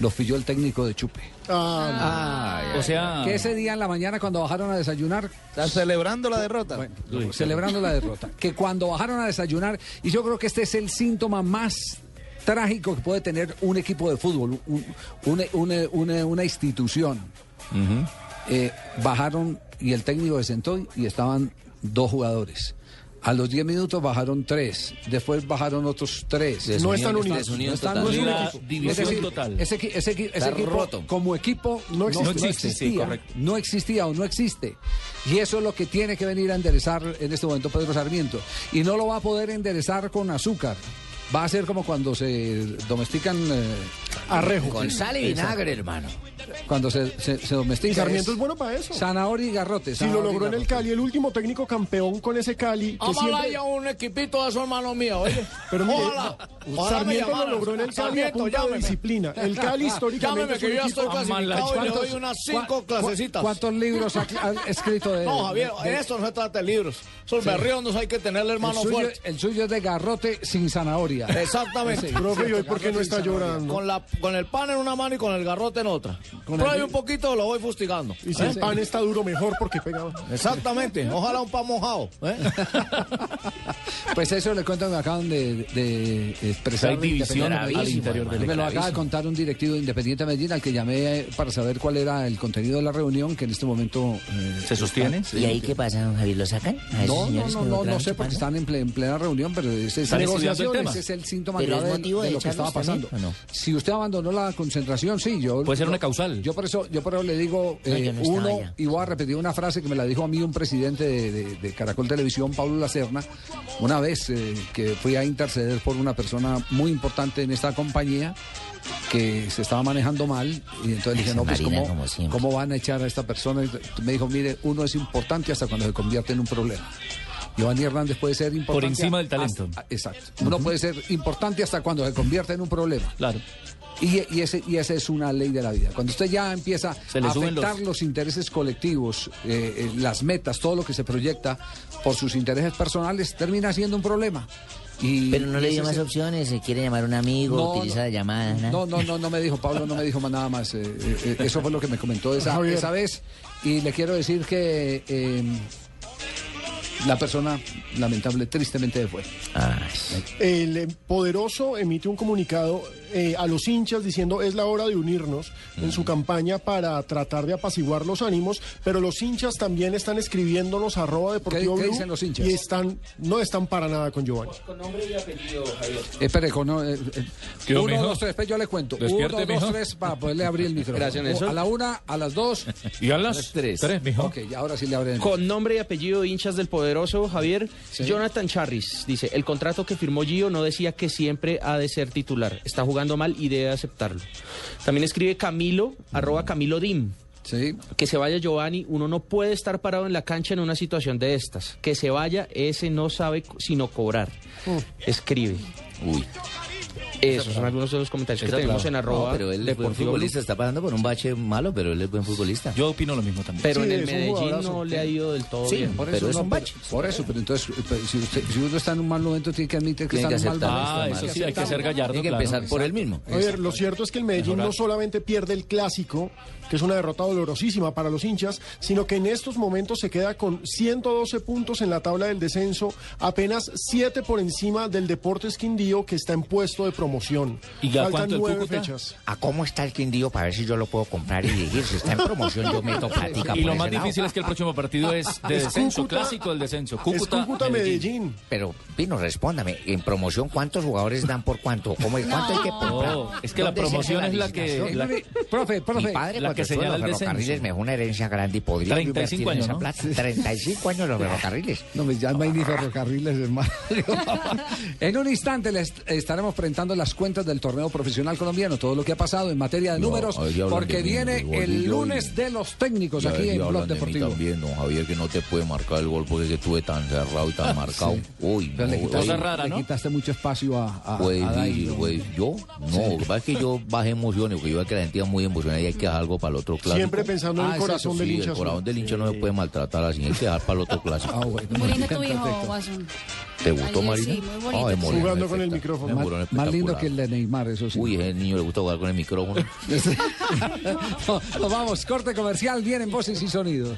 S3: los pilló el técnico de Chupe.
S6: Ah,
S1: O sea...
S3: Que ese día en la mañana cuando bajaron a desayunar,
S10: Están celebrando la derrota.
S3: bueno, celebrando la derrota, <laughs> que cuando bajaron a desayunar, y yo creo que este es el síntoma más trágico que puede tener un equipo de fútbol, un- una, una- una- una institución. Eh, bajaron y el técnico se sentó y estaban dos jugadores. A los 10 minutos bajaron tres, después bajaron otros tres.
S6: No están unidos.
S3: No están unidos. Es
S1: división total.
S3: Ese, equipo,
S15: roto.
S3: como equipo,
S6: No existe.
S3: no
S1: existe,
S3: existía, no existía o no existe. Y eso es lo que tiene que venir a enderezar en este momento Pedro Sarmiento. Y no lo va a poder enderezar con azúcar. Va a ser como cuando se domestican eh,
S6: Arrejo.
S15: Con sal y
S3: Exacto.
S15: vinagre, hermano.
S3: cuando se, se, se domestica.
S6: Y Sarmiento es bueno para eso.
S3: Zanahoria y garrote.
S6: Si lo logró en el. Cali, el último técnico campeón con ese Cali. Que
S15: Ojalá
S6: siempre...
S15: haya un equipito de esos hermanos míos, oye. <laughs>
S6: Pero mire,
S15: Ojalá. Ojalá me
S6: Sarmiento lo logró en el Cali a punta de disciplina. El Cali <laughs> históricamente
S15: Llámeme
S6: es
S15: que yo estoy clasificado y le doy unas cinco clasecitas.
S3: ¿Cuántos libros ha, ha escrito de <laughs>
S15: No, Javier,
S3: de-
S15: en esto no se trata de libros. Esos berriondos hay que tenerle
S3: el
S15: hermano
S3: suyo,
S15: fuerte.
S3: el suyo es de garrote sin zanahoria.
S15: Exactamente.
S3: Sí.
S6: Profe, ¿y hoy por qué no está llorando?
S15: Con, la, con el pan en una mano y con el garrote en otra.
S3: Con el-
S15: un poquito, lo voy fustigando.
S6: Y si
S15: ¿eh?
S6: el pan está duro, mejor porque pega.
S15: Exactamente. Ojalá un pan mojado. ¿eh? <laughs>
S3: Pues eso le cuento que me acaban de, de expresar.
S1: Hay división al interior del
S3: Me lo acaba de contar un directivo de Independiente Medellín al que llamé para saber cuál era el contenido de la reunión que en este momento eh,
S1: ¿Se sostiene?
S3: está-
S13: ¿Y ahí qué pasa, don Javier? ¿Lo sacan?
S3: No, no, no, no, no sé porque están en, ple- en plena reunión, pero es,
S1: ¿Están estudiando el
S3: negociaciones, el síntoma
S13: ¿Pero
S3: grave
S13: es
S3: de,
S13: motivo
S3: de
S13: de
S3: lo que estaba pasando.
S13: no?
S3: Si usted abandonó la concentración, sí, yo
S1: Puede ser una causal.
S3: Yo por eso, yo por eso le digo
S13: No,
S3: eh,
S13: no estaba
S3: uno
S13: allá.
S3: y voy a repetir una frase que me la dijo a mí un presidente de, de- de Caracol Televisión, Pablo Lacerna, una vez eh, que fui a interceder por una persona muy importante en esta compañía que se estaba manejando mal y entonces le dije, no, pues
S13: Marina,
S3: ¿cómo,
S13: como siempre.
S3: ¿cómo van a echar a esta persona? Y me dijo, mire, uno es importante hasta cuando se convierte en un problema. Giovanni Hernández puede ser importante.
S1: encima del talento.
S3: hasta- exacto. Uno puede ser importante hasta cuando se convierte en un problema.
S1: Claro.
S3: Y, y ese, y esa es una ley de la vida. Cuando usted ya empieza a afectar
S1: los-
S3: los... intereses colectivos, eh, eh, las metas, todo lo que se proyecta por sus intereses personales, termina siendo un problema. Y,
S13: Pero no
S3: y
S13: le dio más opciones, se quiere llamar a un amigo,
S3: No,
S13: utiliza
S3: no.
S13: la llamada, nada.
S3: No, no, no, no me dijo, Pablo no me dijo más nada más. eh, eso fue lo que me comentó esa, esa vez. Y le quiero decir que eh, la persona, lamentable, tristemente fue.
S6: El eh, poderoso emite un comunicado eh, a los hinchas diciendo es la hora de unirnos en su campaña para tratar de apaciguar los ánimos, pero los hinchas también están escribiéndonos arroba deportivo
S3: ¿Qué- qué dicen los hinchas?
S6: y están no están para nada con Giovanni.
S14: Con nombre y apellido, Javier.
S3: Espere, con, no, eh, eh,
S25: ¿Qué,
S3: uno,
S25: mijo?
S3: dos, tres, pues yo le cuento.
S25: Despierte,
S3: uno, dos,
S25: mijo.
S3: tres, para poderle abrir el micrófono.
S14: Gracias, Nelson.
S3: A la una, a las dos. <laughs>
S25: Y a las tres. Tres, mijo.
S3: Ok, ya ahora sí le abren.
S14: Con nombre y apellido hinchas del Javier.
S3: Sí.
S14: Jonathan Charris dice, el contrato que firmó Gio no decía que siempre ha de ser titular. Está jugando mal y debe aceptarlo. También escribe Camilo, arroba Camilo Dim.
S3: Sí.
S14: Que se vaya Giovanni, uno no puede estar parado en la cancha en una situación de estas. Que se vaya, ese no sabe sino cobrar. Escribe.
S13: Uy.
S14: Esos son algunos de los comentarios que tenemos
S22: claro.
S14: en arroba
S22: No, pero él es buen futbolista, está pasando por un bache malo, pero él es buen futbolista.
S1: Yo opino lo mismo también.
S14: Pero
S3: Sí,
S14: en el
S3: es
S14: Medellín no le ha ido del todo
S22: Sí,
S14: bien.
S3: Por
S22: Pero
S3: eso
S22: es
S3: no,
S22: un
S3: pero-
S22: bache.
S3: Por eso, pero entonces, pero si, usted- si uno está en un mal momento, tiene que admitir que
S22: Tiene
S3: está en un mal momento.
S1: Ah, eso sí, hay que ser gallardo.
S22: Tiene que
S1: claro.
S22: empezar por él mismo.
S6: A ver, lo cierto es que el Medellín
S1: Mejorar.
S6: no solamente pierde el clásico, que es una derrota dolorosísima para los hinchas, sino que en estos momentos se queda con 112 puntos en la tabla del descenso, apenas 7 por encima del Deportes Quindío, que está en puesto de promoción.
S1: ¿Y ya
S6: Faltan
S1: cuánto
S6: nueve
S1: Cúcuta?
S6: fechas.
S13: ¿A cómo está el Quindío para ver si yo lo puedo comprar y dirigir? Si está en promoción, yo meto <laughs> plática
S1: Y
S13: por
S1: lo más
S13: lado.
S1: difícil es que el próximo partido es de
S6: Es
S1: descenso,
S6: Cúcuta-
S1: clásico del descenso.
S6: Es
S1: Cúcuta,
S6: Cúcuta Medellín.
S13: Pero, Pino, respóndame. En promoción, ¿cuántos jugadores dan por cuánto? ¿Cómo, ¿Cuánto hay que comprar?
S1: No, es que la
S13: ¿Dónde se
S1: promoción es la que- la-
S3: Profe,
S13: Mi
S3: profe.
S13: padre,
S1: la que señala
S13: los ferrocarriles, me dejó una herencia grande y podría
S1: 35
S13: invertir en
S1: años,
S13: esa
S1: ¿no?
S13: plata. 35 años los <laughs> ferrocarriles.
S3: No, pues ya no hay ni ferrocarriles, hermano. <laughs> en un instante les estaremos presentando las cuentas del torneo profesional colombiano, todo lo que ha pasado en materia de
S22: No,
S3: números, porque viene el lunes de los técnicos aquí en Blog
S22: de
S3: Deportivo.
S22: también, don Javier, que no te puede marcar el gol porque es que estuve tan cerrado y tan marcado. Uy, no,
S3: le, quitaste,
S22: uy,
S1: rara,
S3: le
S1: ¿no?
S3: quitaste mucho espacio a, a, Dairo.
S22: güey. ¿Yo? No, lo que pasa es que yo bajé emociones, porque yo veo que la gente iba muy emocionada y hay que dejar algo para el otro clásico.
S6: Siempre pensando en
S3: Ah,
S6: el
S3: es
S6: corazón
S22: Sí,
S6: del hincha.
S22: el corazón del hincha no se puede maltratar así, hay que dejar para el otro clásico. <laughs>
S3: Ah, bueno,
S20: Muy lindo tu hijo. Watson.
S22: ¿Te gustó, Marina?
S20: sí, muy bonito.
S22: Moreno,
S6: Jugando con el micrófono.
S3: Más, más lindo que el de Neymar, eso sí.
S22: Uy, ese niño le gusta jugar con el micrófono. <laughs>
S3: No, no, vamos, corte comercial, vienen voces y sonidos.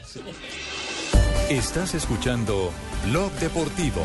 S17: Estás escuchando Blog Deportivo.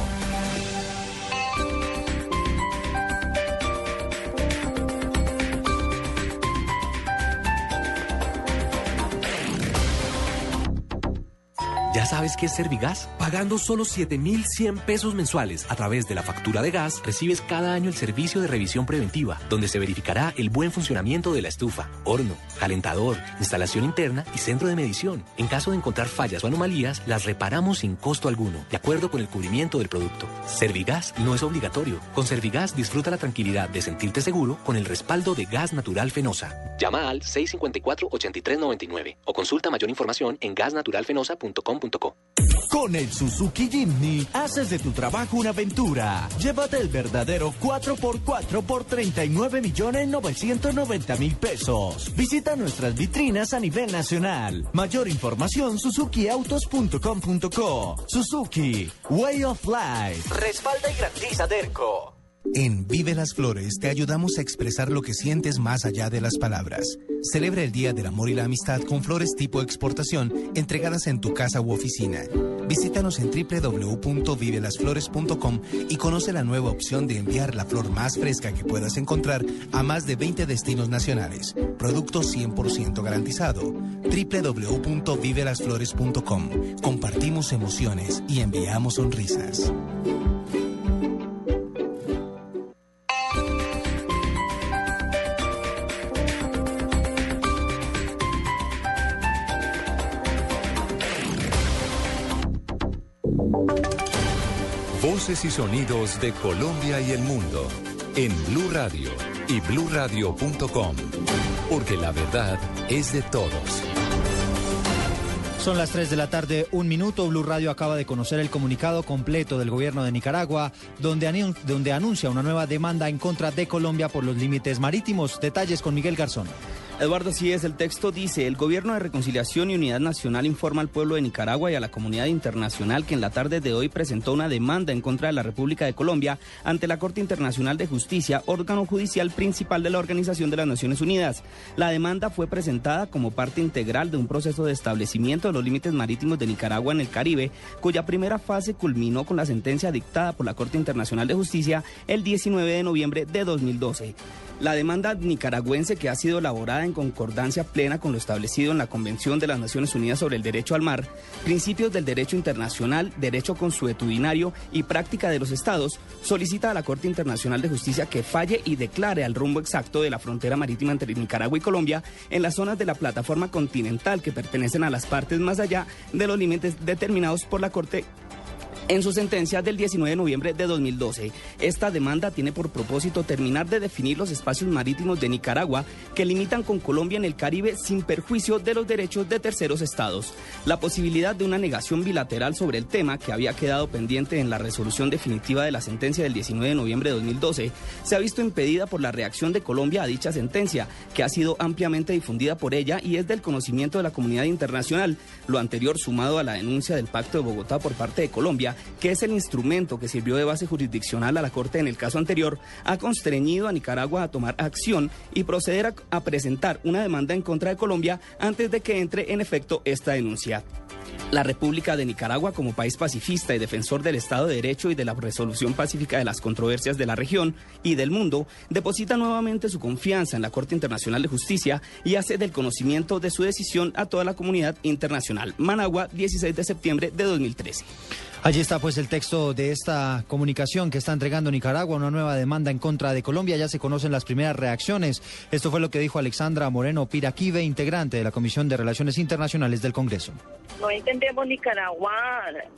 S26: ¿Ya sabes qué es Servigas? Pagando solo 7,100 pesos mensuales a través de la factura de gas, recibes cada año el servicio de revisión preventiva, donde se verificará el buen funcionamiento de la estufa, horno, calentador, instalación interna y centro de medición. En caso de encontrar fallas o anomalías, las reparamos sin costo alguno, de acuerdo con el cubrimiento del producto. Servigas no es obligatorio. Con Servigas disfruta la tranquilidad de sentirte seguro con el respaldo de gas natural fenosa. Llama al 654-8399 o consulta mayor información en
S27: Con el Suzuki Jimny haces de tu trabajo una aventura. Llévate el verdadero 4x4 por 39 millones 990 mil pesos. Visita nuestras vitrinas a nivel nacional. Mayor información suzukiautos.com.co. Suzuki, Way of Life. Respalda y garantiza Derco.
S28: En Vive las Flores te ayudamos a expresar lo que sientes más allá de las palabras. Celebra el Día del Amor y la Amistad con flores tipo exportación entregadas en tu casa u oficina. Visítanos en www.vivelasflores.com y conoce la nueva opción de enviar la flor más fresca que puedas encontrar a más de 20 destinos nacionales. Producto 100% garantizado. www.vivelasflores.com. Compartimos emociones y enviamos sonrisas.
S17: Y sonidos de Colombia y el mundo en Blue Radio y bluradio.com, porque la verdad es de todos.
S29: Son las 3 de la tarde, un minuto. Blue Radio acaba de conocer el comunicado completo del gobierno de Nicaragua, donde anuncia una nueva demanda en contra de Colombia por los límites marítimos. Detalles con Miguel Garzón.
S30: Eduardo, así el texto dice, el Gobierno de Reconciliación y Unidad Nacional informa al pueblo de Nicaragua y a la comunidad internacional que en la tarde de hoy presentó una demanda en contra de la República de Colombia ante la Corte Internacional de Justicia, órgano judicial principal de la Organización de las Naciones Unidas. La demanda fue presentada como parte integral de un proceso de establecimiento de los límites marítimos de Nicaragua en el Caribe, cuya primera fase culminó con la sentencia dictada por la Corte Internacional de Justicia el 19 de noviembre de 2012. La demanda nicaragüense que ha sido elaborada en concordancia plena con lo establecido en la Convención de las Naciones Unidas sobre el Derecho al Mar, principios del derecho internacional, derecho consuetudinario y práctica de los estados, solicita a la Corte Internacional de Justicia que falle y declare al rumbo exacto de la frontera marítima entre Nicaragua y Colombia en las zonas de la plataforma continental que pertenecen a las partes más allá de los límites determinados por la Corte en su sentencia del 19 de noviembre de 2012. Esta demanda tiene por propósito terminar de definir los espacios marítimos de Nicaragua que limitan con Colombia en el Caribe sin perjuicio de los derechos de terceros estados. La posibilidad de una negación bilateral sobre el tema, que había quedado pendiente en la resolución definitiva de la sentencia del 19 de noviembre de 2012, se ha visto impedida por la reacción de Colombia a dicha sentencia, que ha sido ampliamente difundida por ella y es del conocimiento de la comunidad internacional. Lo anterior sumado a la denuncia del Pacto de Bogotá por parte de Colombia, que es el instrumento que sirvió de base jurisdiccional a la Corte en el caso anterior, ha constreñido a Nicaragua a tomar acción y proceder a, a presentar una demanda en contra de Colombia antes de que entre en efecto esta denuncia. La República de Nicaragua, como país pacifista y defensor del Estado de Derecho y de la resolución pacífica de las controversias de la región y del mundo, deposita nuevamente su confianza en la Corte Internacional de Justicia y hace del conocimiento de su decisión a toda la comunidad internacional. Managua, 16 de septiembre de 2013.
S29: Allí está pues el texto de esta comunicación que está entregando Nicaragua, una nueva demanda en contra de Colombia. Ya se conocen las primeras reacciones. Esto fue lo que dijo Alexandra Moreno Piraquive, integrante de la Comisión de Relaciones Internacionales del Congreso.
S31: No entendemos, Nicaragua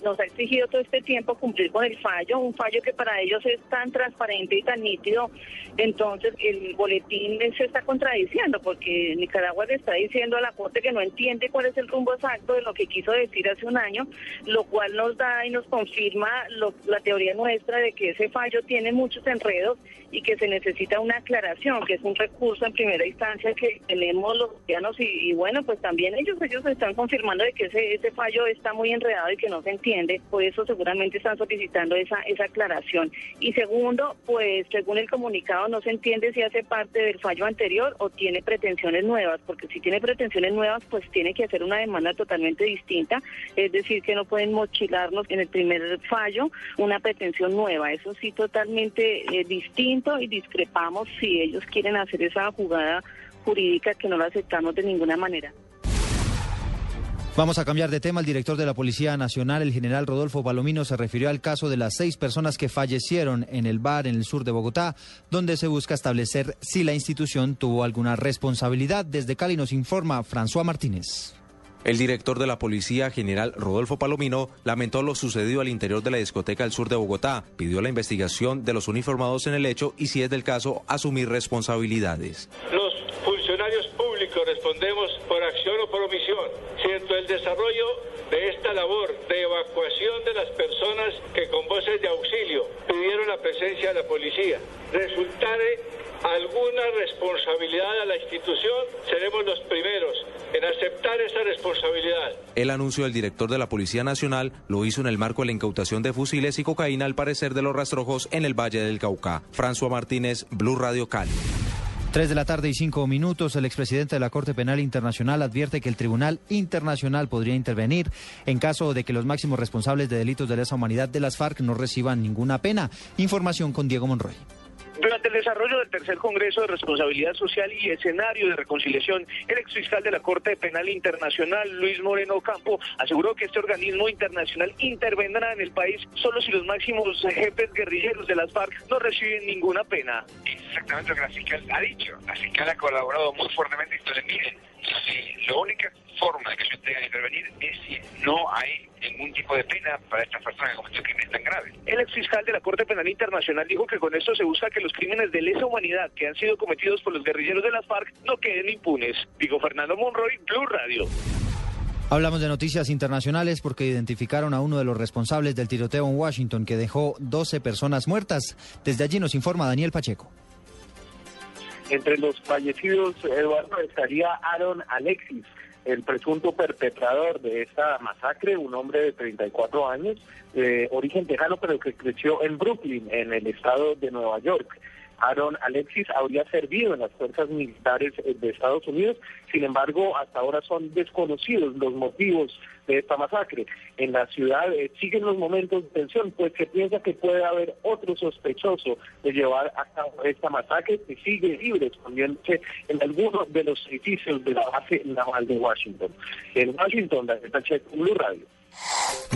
S31: nos ha exigido todo este tiempo cumplir con el fallo, un fallo que para ellos es tan transparente y tan nítido. Entonces el boletín se está contradiciendo porque Nicaragua le está diciendo a la Corte que no entiende cuál es el rumbo exacto de lo que quiso decir hace un año, lo cual nos da y nos confirma lo- la teoría nuestra de que ese fallo tiene muchos enredos y que se necesita una aclaración, que es un recurso en primera instancia que tenemos los ciudadanos y, y bueno, pues también ellos ellos están confirmando de que ese, ese fallo está muy enredado y que no se entiende, por eso seguramente están solicitando esa, esa aclaración. Y segundo, pues según el comunicado no se entiende si hace parte del fallo anterior o tiene pretensiones nuevas, porque si tiene pretensiones nuevas, pues tiene que hacer una demanda totalmente distinta, es decir, que no pueden mochilarnos en el primer fallo una pretensión nueva, eso sí totalmente eh, distinto y discrepamos si ellos quieren hacer esa jugada jurídica que no la aceptamos de ninguna manera.
S29: Vamos a cambiar de tema. El director de la Policía Nacional, el general Rodolfo Palomino, se refirió al caso de las seis personas que fallecieron en el bar en el sur de Bogotá, donde se busca establecer si la institución tuvo alguna responsabilidad. Desde Cali nos informa François Martínez.
S32: El director de la Policía, general Rodolfo Palomino, lamentó lo sucedido al interior de la discoteca del sur de Bogotá, pidió la investigación de los uniformados en el hecho y, si es del caso, asumir responsabilidades.
S33: Los funcionarios públicos respondemos por acción o por omisión. Cierto, el desarrollo de esta labor de evacuación de las personas que con voces de auxilio pidieron la presencia de la policía resultare alguna responsabilidad a la institución, seremos los primeros en aceptar esa responsabilidad.
S32: El anuncio del director de la Policía Nacional lo hizo en el marco de la incautación de fusiles y cocaína al parecer de los rastrojos en el Valle del Cauca. François Martínez, Blue Radio Cali.
S29: Tres de la tarde y cinco minutos, el expresidente de la Corte Penal Internacional advierte que el Tribunal Internacional podría intervenir en caso de que los máximos responsables de delitos de lesa humanidad de las FARC no reciban ninguna pena. Información con Diego Monroy.
S34: Durante el desarrollo del tercer Congreso de Responsabilidad Social y Escenario de Reconciliación, el exfiscal de la Corte Penal Internacional, Luis Moreno Campo, aseguró que este organismo internacional intervendrá en el país solo si los máximos jefes guerrilleros de las FARC no reciben ninguna pena.
S35: exactamente lo que la fiscal ha dicho. La fiscal ha colaborado muy fuertemente. Entonces, miren, si la única forma de que ellos tengan que intervenir es si no hay ningún tipo de pena para estas personas que cometen crímenes tan graves.
S34: El exfiscal de la Corte Penal Internacional dijo que con esto se busca que los crímenes de lesa humanidad que han sido cometidos por los guerrilleros de las FARC no queden impunes. Digo Fernando Monroy, Blue Radio.
S29: Hablamos de noticias internacionales porque identificaron a uno de los responsables del tiroteo en Washington que dejó 12 personas muertas. Desde allí nos informa Daniel Pacheco.
S36: Entre los fallecidos, Eduardo, estaría Aaron Alexis, el presunto perpetrador de esta masacre, un hombre de 34 años, de origen tejano, pero que creció en Brooklyn, en el estado de Nueva York. Aaron Alexis habría servido en las fuerzas militares eh, de Estados Unidos, sin embargo, hasta ahora son desconocidos los motivos de esta masacre. En la ciudad eh, siguen los momentos de tensión, pues se piensa que puede haber otro sospechoso de llevar a cabo esta masacre que sigue libre, escondiéndose en algunos de los edificios de la base naval de Washington. En Washington, la Checo, Blue Radio.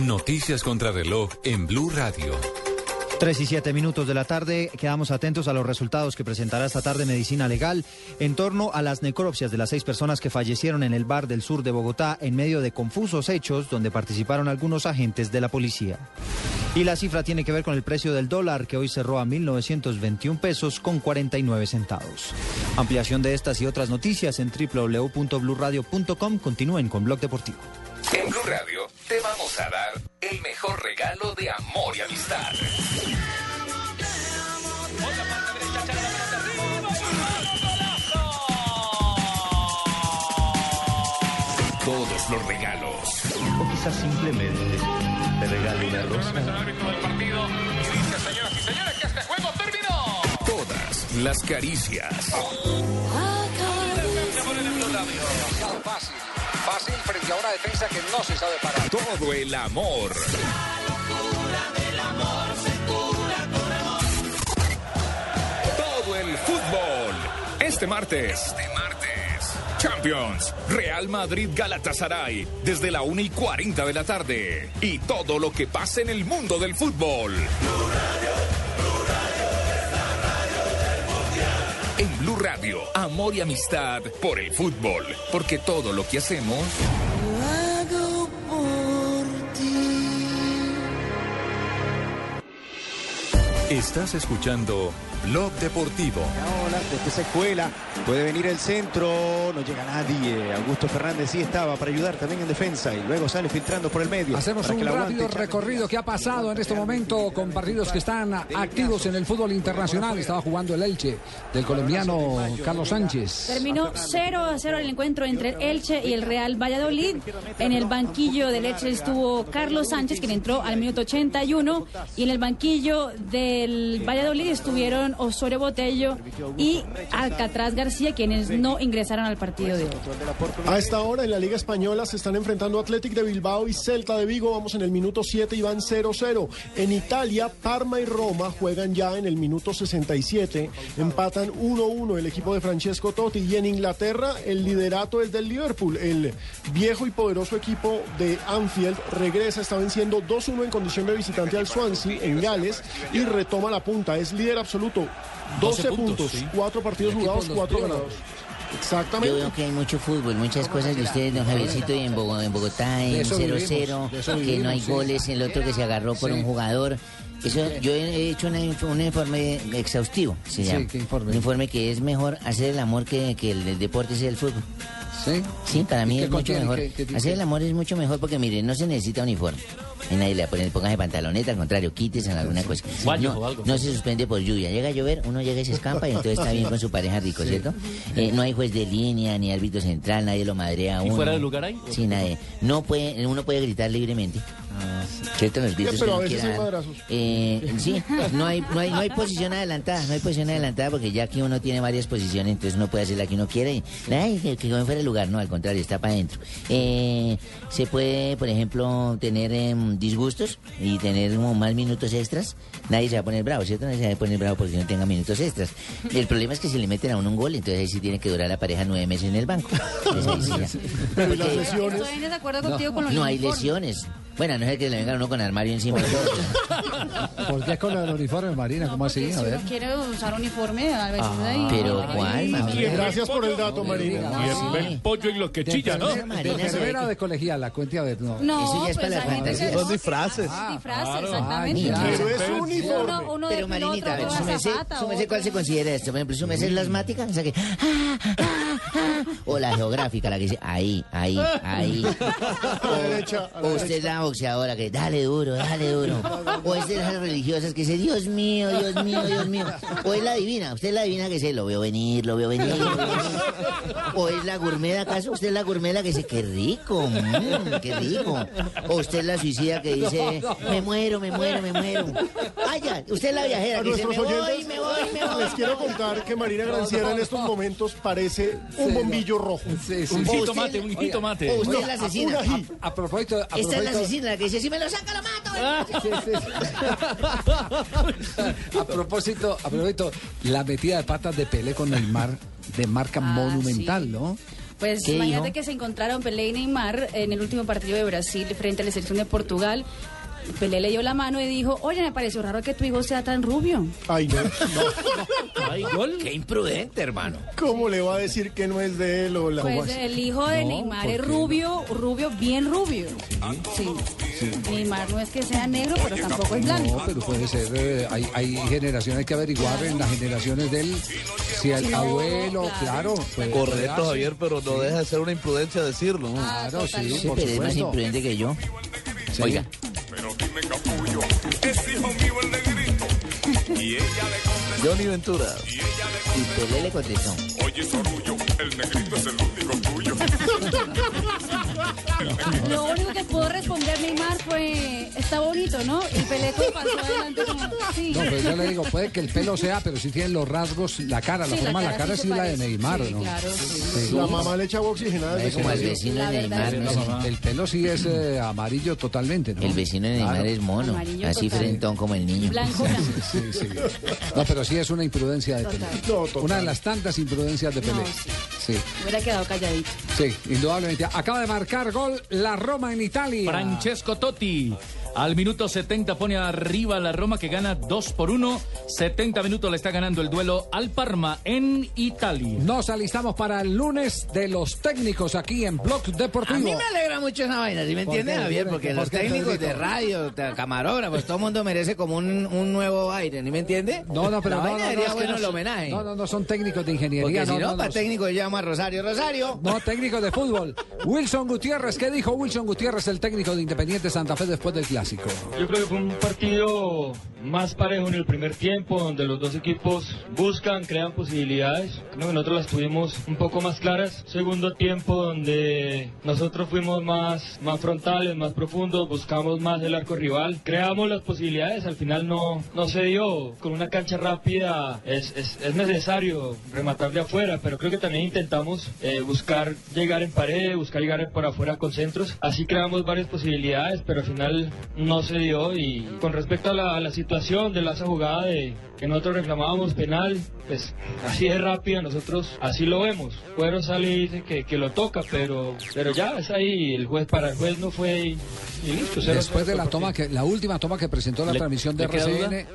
S17: Noticias contra reloj en Blue Radio.
S29: Tres y siete minutos de la tarde, quedamos atentos a los resultados que presentará esta tarde Medicina Legal en torno a las necropsias de las seis personas que fallecieron en el bar del sur de Bogotá en medio de confusos hechos donde participaron algunos agentes de la policía. Y la cifra tiene que ver con el precio del dólar, que hoy cerró a 1.921 pesos con 49 centavos. Ampliación de estas y otras noticias en www.bluradio.com. Continúen con Blog Deportivo.
S37: En Blue Radio te vamos a dar el mejor regalo de amor y amistad. Todos los regalos.
S2: O quizás simplemente te regalo una rosa.
S37: Todas las caricias.
S3: Fácil, fácil frente a una defensa que no se sabe parar.
S37: Todo el amor. Todo el fútbol. Este martes. Este martes. Champions. Real Madrid Galatasaray. Desde la 1 y 40 de la tarde. Y todo lo que pasa en el mundo del fútbol. En Blue Radio, amor y amistad por el fútbol. Porque todo lo que hacemos. Estás escuchando Blog Deportivo.
S38: Ahora, desde esa escuela puede venir el centro, no llega nadie. Augusto Fernández sí estaba para ayudar también en defensa y luego sale filtrando por el medio.
S3: Hacemos un rápido recorrido que ha pasado en este momento con partidos que están activos en el fútbol internacional. Estaba jugando el Elche del colombiano Carlos Sánchez.
S11: Terminó 0 a 0 el encuentro entre el Elche y el Real Valladolid. En el banquillo del Elche estuvo Carlos Sánchez, quien entró al minuto 81. Y en el banquillo del Valladolid estuvieron Osorio Botello y Alcatraz García, quienes no ingresaron al partido de hoy.
S6: A esta hora en la Liga Española se están enfrentando Athletic de Bilbao y Celta de Vigo. Vamos en el minuto 7 y van 0-0. En Italia, Parma y Roma juegan ya en el minuto 67. Empatan 1-1 el equipo de Francesco Totti. Y en Inglaterra, el liderato es del Liverpool. El viejo y poderoso equipo de Anfield regresa, está venciendo 2-1 en condición de visitante al Swansea en Gales y retoma la punta. Es líder absoluto. 12,
S29: 12
S6: puntos,
S29: puntos, sí.
S6: 4 partidos jugados,
S29: los
S6: 4
S29: vio.
S6: ganados.
S7: Yo
S6: Exactamente.
S7: veo que hay mucho fútbol, muchas cosas de ustedes, don Javiercito, y en, Bogo- en Bogotá en
S6: eso
S7: 0-0,
S6: vivimos, de eso
S7: que no hay
S6: sí.
S7: goles, el otro que se agarró por
S6: Sí.
S7: un jugador. Eso, yo he hecho un informe exhaustivo, se
S3: Sí,
S7: llama.
S3: ¿qué informe?
S7: Un informe que es mejor hacer el amor que, que el, el deporte sea el fútbol.
S3: ¿Sí?
S7: Sí, para
S3: ¿Y
S7: mí es mucho
S3: contiene?
S7: mejor.
S3: ¿Qué- qué- qué-
S7: hacer el amor es mucho mejor porque, mire, no se necesita uniforme. Y nadie le pone, póngase pantaloneta, al contrario, quítese en alguna cosa.
S1: Guayo
S7: no,
S1: o algo.
S7: no se suspende por lluvia. Llega a llover, uno llega y se escampa y entonces está bien con su pareja rico, ¿cierto? Eh, no hay juez de línea, ni árbitro central, nadie lo madrea a
S1: ¿Y
S7: uno.
S1: fuera de lugar hay?
S7: Sí, nadie. No puede, uno puede gritar libremente. Los gritos
S6: Sí, pero
S7: que
S6: a veces hay madrazos.
S7: Eh, sí, no hay, no, hay, no hay posición adelantada, no hay posición adelantada porque ya que uno tiene varias posiciones, entonces uno puede hacer la que uno quiera y ay, que, que fuera el lugar, no, al contrario, está para adentro. Eh, se puede, por ejemplo, tener em, disgustos y tener como más minutos extras. Nadie se va a poner bravo, ¿cierto? Nadie se va a poner bravo porque no tenga minutos extras. El problema es que si le meten a uno un gol, entonces ahí sí tiene que durar la pareja nueve meses en el banco. Entonces ahí sí ya.
S6: Pero <laughs> ¿y las lesiones?
S11: Estoy en desacuerdo contigo con los
S7: no hay
S11: uniformes.
S7: lesiones. Bueno, a no que le venga uno con armario encima.
S3: ¿Por qué con el uniforme, Marina? ¿Cómo así? A ver.
S11: quiere usar uniforme, a veces ahí.
S7: Pero ¿cuál?
S6: Gracias por el dato, Marina.
S1: Y el pollo y los que chillan, ¿no?
S3: de enfermera de colegiala, cuente a ver. No,
S11: No,
S7: Eso ya es
S11: pues
S7: para fantasías.
S11: no-
S7: Son disfraces.
S11: Ah, disfraces,
S3: Ay,
S11: exactamente.
S3: ya.
S6: Pero es un uniforme.
S7: Pero Marinita, a ver, merced, ¿cuál se considera esto? Por ejemplo, es la asmática, o sea que... ah, ah, ah, o la geográfica, la que dice ahí, ahí, ahí. <laughs>
S6: A la derecha, a la
S7: O usted la boxeadora que dale duro, dale duro. <laughs> O es de las religiosas que dice Dios mío, Dios mío, Dios mío. O es la divina, usted es la divina que dice lo veo venir, lo veo venir. lo veo venir. O es la gourmet acaso, usted es la gourmet que dice qué rico, mm, qué rico. O usted es la suicida que dice me muero, me muero, me muero. Vaya, usted es la viajera
S6: A
S7: que dice me voy, me voy, me voy.
S6: les quiero contar que Marina Granciera en estos momentos parece un bombillo rojo.
S3: Sí, sí.
S1: Un jitomate, un jitomate.
S7: O usted es la asesina.
S6: un ají.
S3: A propósito, a
S7: Esta es la asesina la que dice si me lo saca lo mato.
S3: Sí, <laughs> sí. a propósito, a propósito, la metida de patas de Pelé con Neymar de marca monumental, ¿no?
S11: Pues
S7: ¿Qué
S11: imagínate que se encontraron Pelé y Neymar en el último partido de Brasil frente a la selección de Portugal. Pelé le dio la mano y dijo, oye, me pareció raro que tu hijo sea tan rubio.
S6: Ay, no, no.
S5: Qué imprudente, hermano.
S6: ¿Cómo le va a decir que no es de él o la
S11: Pues el hijo de
S3: No,
S11: Neymar
S3: ¿por
S11: es rubio, rubio, bien rubio. Sí.
S20: Neymar no es que sea negro, pero tampoco es blanco.
S3: No, pero puede ser. eh, hay, hay generaciones, hay que averiguar en las generaciones de él si el
S20: Sí, no,
S3: abuelo, claro.
S20: claro.
S3: puede
S39: Correcto. Javier, pero no deja de ser una imprudencia decirlo. ¿no?
S3: Claro, sí,
S13: Sí,
S3: por
S13: pero es más imprudente que yo.
S3: Sí.
S13: Oiga.
S39: Johnny Ventura.
S13: Y Pelé le contestó.
S40: Oye, Sorullo, el negrito es el único tuyo. <laughs>
S20: Lo único que pudo responder Neymar fue, está bonito, ¿no? Y Peleco pasó adelante como, <laughs> sí.
S3: No, pero yo le digo, puede que el pelo sea, pero sí tiene los rasgos, la cara, la
S20: Sí, la
S3: forma de la
S20: cara sí
S3: la de. Neymar,
S20: Sí,
S3: ¿no?
S20: claro, sí.
S6: La mamá le echaba oxigenada
S13: Es como el vecino de Neymar.
S3: El pelo sí es eh, amarillo totalmente, ¿no?
S13: El vecino de Neymar
S3: Claro.
S13: es mono.
S20: Amarillo
S13: Así
S20: total.
S13: frentón como el niño.
S20: Blanco, blanco.
S3: Sí, sí. No, pero sí es una imprudencia de Pelé.
S6: No, total.
S3: Una de las tantas imprudencias de Pelé.
S20: No,
S3: Sí,
S20: Hubiera quedado calladito.
S3: sí, indudablemente. Acaba de marcar gol la Roma en Italia.
S1: Francesco Totti. Al minuto 70 pone arriba la Roma que gana 2 por 1. 70 minutos le está ganando el duelo al Parma en Italia.
S3: Nos alistamos para el lunes de los técnicos aquí en Blog Deportivo.
S13: A mí me alegra mucho esa vaina, ¿sí me
S3: ¿Por
S13: entiendes? Javier?
S3: ¿Por
S13: Porque los
S3: ¿Por qué,
S13: técnicos de radio, de camarógrafos, todo el mundo merece como un, un nuevo aire, ¿sí me entiende?
S3: No, no, pero
S13: La
S3: no,
S13: vaina
S3: no, no,
S13: sería
S3: es que
S13: bueno
S3: no
S13: el homenaje.
S3: No, no, no son técnicos de ingeniería.
S13: Porque si no,
S3: no,
S13: para
S3: no,
S13: técnico llama a Rosario. Rosario.
S3: no, técnicos de fútbol. <laughs> Wilson Gutiérrez, ¿qué dijo Wilson Gutiérrez, el técnico de Independiente Santa Fe después del clásico?
S41: Yo creo que fue un partido más parejo en el primer tiempo, donde los dos equipos buscan, crean posibilidades. Nosotros las tuvimos un poco más claras. Segundo tiempo, donde nosotros fuimos más, más frontales, más profundos, buscamos más el arco rival. Creamos las posibilidades, al final no, no se dio. Con una cancha rápida es, es, es necesario rematar de afuera, pero creo que también intentamos eh, buscar llegar en pared, buscar llegar por afuera con centros. Así creamos varias posibilidades, pero al final no se dio. Y con respecto a la, a la situación de la esa jugada de que nosotros reclamábamos penal, pues así de rápida, nosotros así lo vemos. Cuero sale y dice que, que lo toca, pero, pero ya es ahí, el juez para el juez no fue y, y listo.
S3: Después de la toma que la última toma que presentó la
S1: ¿Le-
S3: transmisión de? RCN.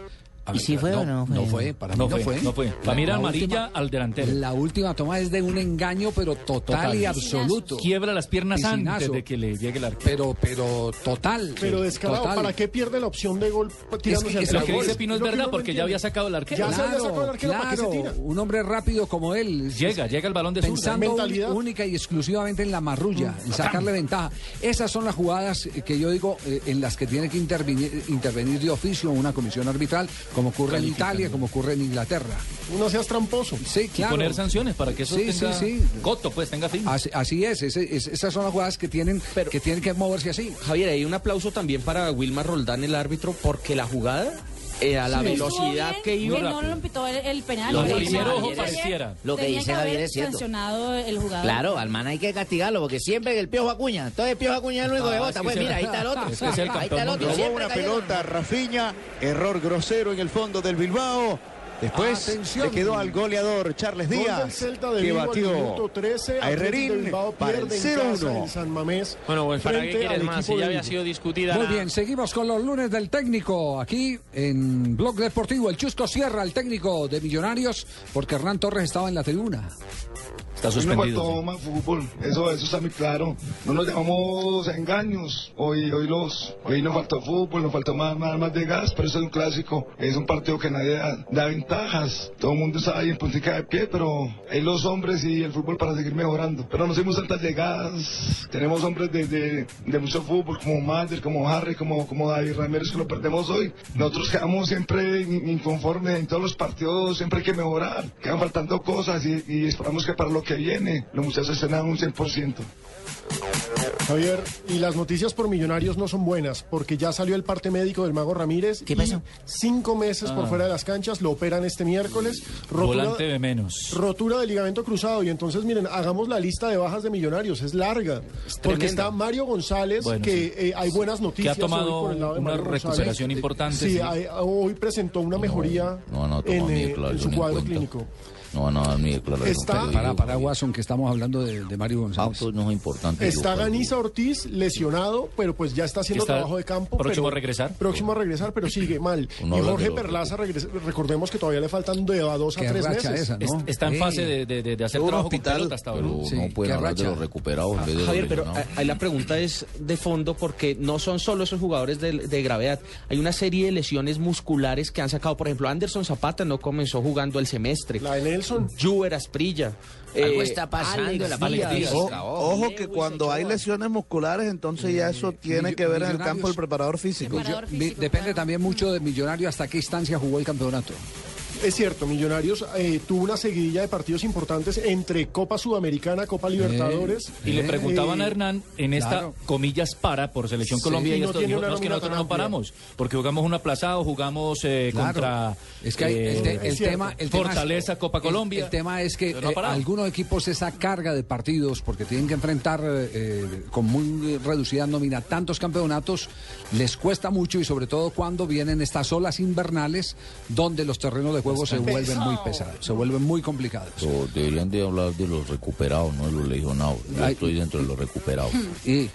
S3: A
S13: ¿Y si fue o no fue?
S3: No fue, para mí
S1: No
S3: no,
S1: fue, no fue.
S3: La
S1: amarilla
S3: última-
S1: al delantero.
S3: La última toma es de un engaño, pero total,
S1: Total.
S3: y absoluto.
S1: Quiebra las piernas
S3: Piscinazo.
S1: antes de que le llegue el arco.
S3: Pero, pero total.
S6: Pero descarado,
S3: total.
S6: ¿para qué pierde la opción de gol tirándose
S3: Es
S1: Lo que dice Pino es verdad
S6: no
S1: porque ya había sacado el arquero.
S6: Ya se había sacado el arquero, ¿para qué se
S3: claro,
S6: tira?
S3: un hombre rápido como él.
S1: Llega, llega el balón de.
S3: Pensando un- única y exclusivamente en la marrulla, en sacarle ventaja. Esas son las jugadas que yo digo eh, en las que tiene que intervenir, intervenir de oficio una comisión arbitral, como ocurre en Italia, como ocurre en Inglaterra.
S6: Uno seas tramposo.
S3: Sí,
S1: Y
S3: claro.
S1: poner sanciones para que eso
S3: Sí,
S1: tenga
S3: sí, sí.
S1: coto, pues tenga fin.
S3: Así, así es, ese- es- esas son las jugadas que tienen, que tienen que moverse así.
S14: Javier, hay un aplauso también para Wilmar Roldán, el árbitro, porque la jugada, eh, a la
S20: Sí.
S14: velocidad
S20: Estuvo
S14: que
S20: bien,
S14: iba...
S20: que no lo pitó el, el penal.
S13: Lo
S20: Tenía
S13: que dice Javier
S1: pareciera.
S13: Lo que dice
S20: que
S13: Javier es cierto.
S20: sancionado el jugador.
S13: Claro, al man hay que castigarlo, porque siempre que el piojo acuña, entonces el piojo acuña es el único
S1: Ah,
S13: que
S1: es
S13: vota.
S1: que
S13: Pues mira, ahí está el otro.
S1: es que es el
S13: ahí está el otro.
S38: Robó una
S13: cayendo.
S38: pelota, Rafiña, error grosero en el fondo del Bilbao. Después
S3: Atención.
S38: le quedó al goleador Charles Díaz, que batió
S6: minuto 13,
S38: a Herrerín para el
S6: pierde en casa
S38: 0-1.
S6: en San Mamés.
S5: Bueno, pues ¿para qué quieres más? Si
S6: equipo
S5: ya había sido discutida
S3: Muy
S5: la-
S3: bien, seguimos con los lunes del técnico aquí en Blog Deportivo. El Chusco cierra el técnico de Millonarios porque Hernán Torres estaba en la tribuna.
S1: Está
S42: nos
S1: suspendido.
S42: faltó más fútbol, eso, eso está muy claro. No nos dejamos engaños. Hoy, hoy los, hoy nos faltó fútbol, nos faltó más, más, más de gas, pero eso es un clásico. Es un partido que nadie da, da ventajas. Todo el mundo está ahí en puntica de pie, pero hay los hombres y el fútbol para seguir mejorando. Pero no hicimos tantas llegadas. Tenemos hombres de, de, de mucho fútbol, como Mader, como Harry, como, como David Ramírez, que lo perdemos hoy. Nosotros quedamos siempre in- inconformes en todos los partidos, siempre hay que mejorar. Quedan faltando cosas y, y esperamos que para lo que viene los muchachos estén a un 100%.
S6: Javier, y las noticias por millonarios no son buenas, porque ya salió el parte médico del Mago Ramírez.
S13: ¿Qué
S6: y
S13: pasó?
S6: cinco meses por
S1: Ah.
S6: fuera de las canchas, lo operan este miércoles. Rotura,
S1: Volante de menos.
S6: rotura de ligamento cruzado. Y entonces, miren, hagamos la lista de bajas de millonarios, es larga. porque está Mario González,
S1: Bueno,
S6: que
S1: sí.
S6: eh, hay buenas noticias.
S1: Que ha tomado
S6: por el lado de
S1: una
S6: Mario González.
S1: recuperación importante,
S6: Sí,
S1: sí.
S6: hay- hoy presentó una mejoría
S22: no, no tomó
S6: en, eh, en su cuadro
S22: cuenta.
S6: clínico.
S22: No, no, ni declaración
S6: Está-
S22: pedido.
S3: Para, para Watson, que estamos hablando de, de Mario González.
S22: no es importante.
S6: Está Ganisa Ortiz lesionado, pero pues ya está haciendo
S1: Está
S6: trabajo de campo.
S1: próximo
S6: pero-
S1: a regresar.
S6: Próximo a regresar, pero sigue mal. Y Jorge Perlaza, regresa- recordemos que todavía le faltan de a dos a tres meses.
S3: esa, ¿no?
S1: Es- está en fase de, de- de- de hacer
S22: Un
S1: trabajo con
S22: hospital,
S1: pelota hasta ahora.
S22: pero
S1: Sí,
S22: no pueden
S1: qué
S22: hablar de
S1: racha.
S22: los recuperados los
S14: Javier, pero a- ahí la pregunta es de fondo porque no son solo esos jugadores de, de gravedad. Hay una serie de lesiones musculares que han sacado. Por ejemplo, Anderson Zapata no comenzó jugando el semestre.
S6: La de Nelson.
S14: Juber Asprilla.
S13: Algo
S14: eh,
S13: está pasando en la.
S39: O- ojo que cuando hay lesiones musculares, entonces ya eso tiene que ver en el campo del preparador físico.
S3: Mi- Depende también mucho de Millonario hasta qué instancia jugó el campeonato.
S6: Es cierto, Millonarios eh, tuvo una seguidilla de partidos importantes entre Copa Sudamericana, Copa Libertadores.
S1: Y le preguntaban
S6: Eh,
S1: a Hernán en esta
S6: claro.
S1: comillas para por Selección
S6: Sí,
S1: Colombia
S6: y no
S1: esto
S6: tiene
S1: dijo,
S6: una
S1: no, es que nosotros no paramos porque jugamos un aplazado, jugamos eh,
S3: Claro.
S1: contra
S3: Es que hay- el, te-
S1: eh,
S3: el tema, el tema es-
S1: Fortaleza, Copa Colombia.
S3: El, tema es que
S1: no
S3: eh, algunos equipos esa carga de partidos, porque tienen que enfrentar eh, eh, con muy reducida nómina tantos campeonatos, les cuesta mucho y sobre todo cuando vienen estas olas invernales donde los terrenos de juego se
S22: Están
S3: vuelven muy pesados, se vuelven muy complicados.
S22: Pero deberían de hablar de los recuperados, no de los lesionados. Yo
S3: Ay.
S22: estoy dentro de los recuperados.
S3: Y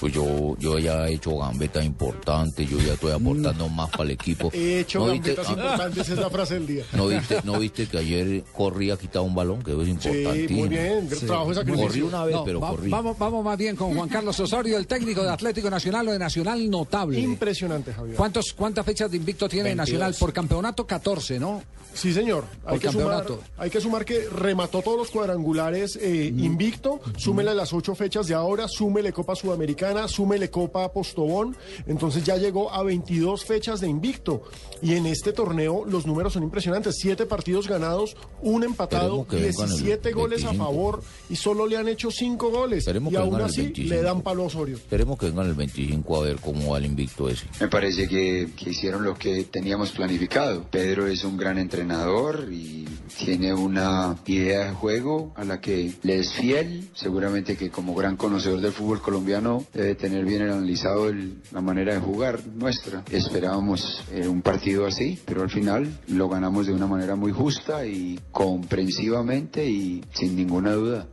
S22: Pues yo, yo ya he hecho gambetas importantes, yo ya estoy aportando más para el equipo. <laughs>
S6: He hecho
S22: ¿No viste,
S6: gambetas
S22: ah,
S6: importantes, es la frase del día. <laughs>
S22: ¿no viste, ¿No viste que ayer corrí a quitar un balón? Que es importantísimo.
S6: muy bien, trabajo de sacrificio.
S22: Corrí una vez,
S3: No,
S22: pero
S3: va-
S22: corrí.
S3: Vamos, vamos más bien con Juan Carlos Osorio, el técnico de Atlético Nacional o de Nacional notable.
S6: Impresionante, Javier.
S3: ¿Cuántos, ¿Cuántas fechas de invicto tiene
S6: 22.
S3: Nacional? Por campeonato, 14, ¿no?
S6: Sí, señor. Hay
S3: Por
S6: que, sumar,
S3: campeonato.
S6: hay que sumar que remató todos los cuadrangulares eh, invicto. Súmele las ocho fechas de ahora, súmele Copa Sudamericana, súmele Copa Postobón. Entonces ya llegó a 22 fechas de invicto. Y en este torneo los números son impresionantes. Siete partidos ganados, un empatado,
S22: Esperemos que vengan el
S6: 17 goles a
S22: 25.
S6: favor y solo le han hecho cinco goles.
S22: Esperemos
S6: y aún así
S22: 25.
S6: le dan palo a Osorio.
S22: Esperemos que vengan el 25 a ver cómo va el invicto ese.
S43: Me parece que, que hicieron lo que teníamos planificado. Pedro es un gran entrenador y tiene una idea de juego a la que le es fiel. Seguramente que como gran conocedor del fútbol colombiano debe tener bien analizado el- la manera de jugar nuestra. Esperábamos eh, un partido así, pero al final lo ganamos de una manera muy justa y comprensivamente y sin ninguna duda.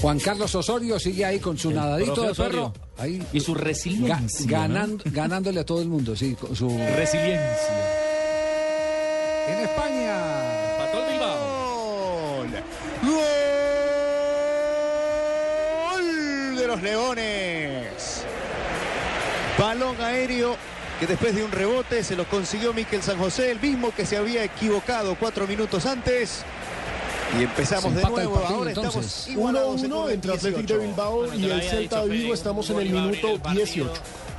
S3: Juan Carlos Osorio sigue ahí con su
S1: El
S3: nadadito de
S1: Osorio.
S3: perro. Ahí,
S1: Y su resiliencia,
S3: Ga-
S1: ¿no?
S3: ganando, ganándole a todo el mundo, sí, con su
S1: Resiliencia.
S3: En España.
S38: Los Leones. Balón aéreo que después de un rebote se lo consiguió Miquel San José, el mismo que se había equivocado cuatro minutos antes. Y empezamos de nuevo.
S6: partido,
S38: Ahora
S6: entonces.
S38: estamos igualados en
S6: 1-1 entre Atlético de
S38: 18.
S6: Bilbao y el Celta de Vigo. Estamos en el minuto 18.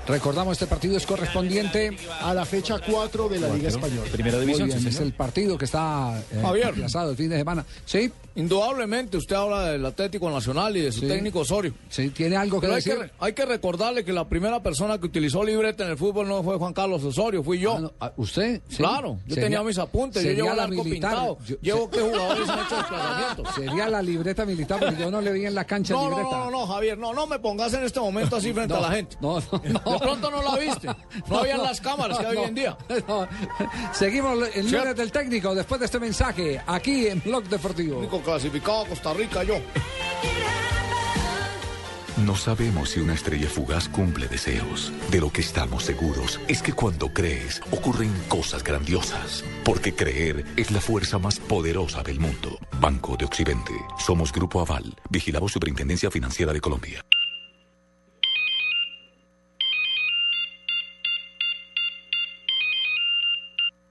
S3: Recordamos, este partido es correspondiente
S6: a la fecha 4 de la Liga Española.
S3: Muy bien, es el partido que está eh,
S5: Javier.
S3: aplazado el fin de semana. Sí.
S5: Indudablemente usted habla del Atlético Nacional y de su
S3: Sí.
S5: técnico Osorio.
S3: Sí, tiene algo que
S5: Pero hay
S3: decir.
S5: que, hay que recordarle que la primera persona que utilizó libreta en el fútbol no fue Juan Carlos Osorio, fui yo.
S3: Ah, ¿Usted? Sí.
S5: Claro, yo
S3: Sería-
S5: tenía mis apuntes, yo
S3: sería
S5: llevo el
S3: la
S5: arco
S3: militar.
S5: pintado,
S3: Yo-
S5: llevo
S3: se-
S5: qué jugadores han hecho desplazamientos. <laughs>
S3: Sería la libreta militar, porque yo no le vi en la cancha
S5: No, no,
S3: libreta.
S5: no, no, Javier, no, no me pongas en este momento así <laughs> frente
S3: No,
S5: a la gente.
S3: No, no, no.
S5: De pronto no la viste. <laughs> No habían las cámaras que hay hoy en día. <laughs>
S3: No. Seguimos el
S5: Sí.
S3: lunes del técnico después de este mensaje aquí en Blog Deportivo.
S5: Único clasificado a Costa Rica yo.
S17: No sabemos si una estrella fugaz cumple deseos. De lo que estamos seguros es que cuando crees ocurren cosas grandiosas. Porque creer es la fuerza más poderosa del mundo. Banco de Occidente. Somos Grupo Aval. Vigilamos Superintendencia Financiera de Colombia.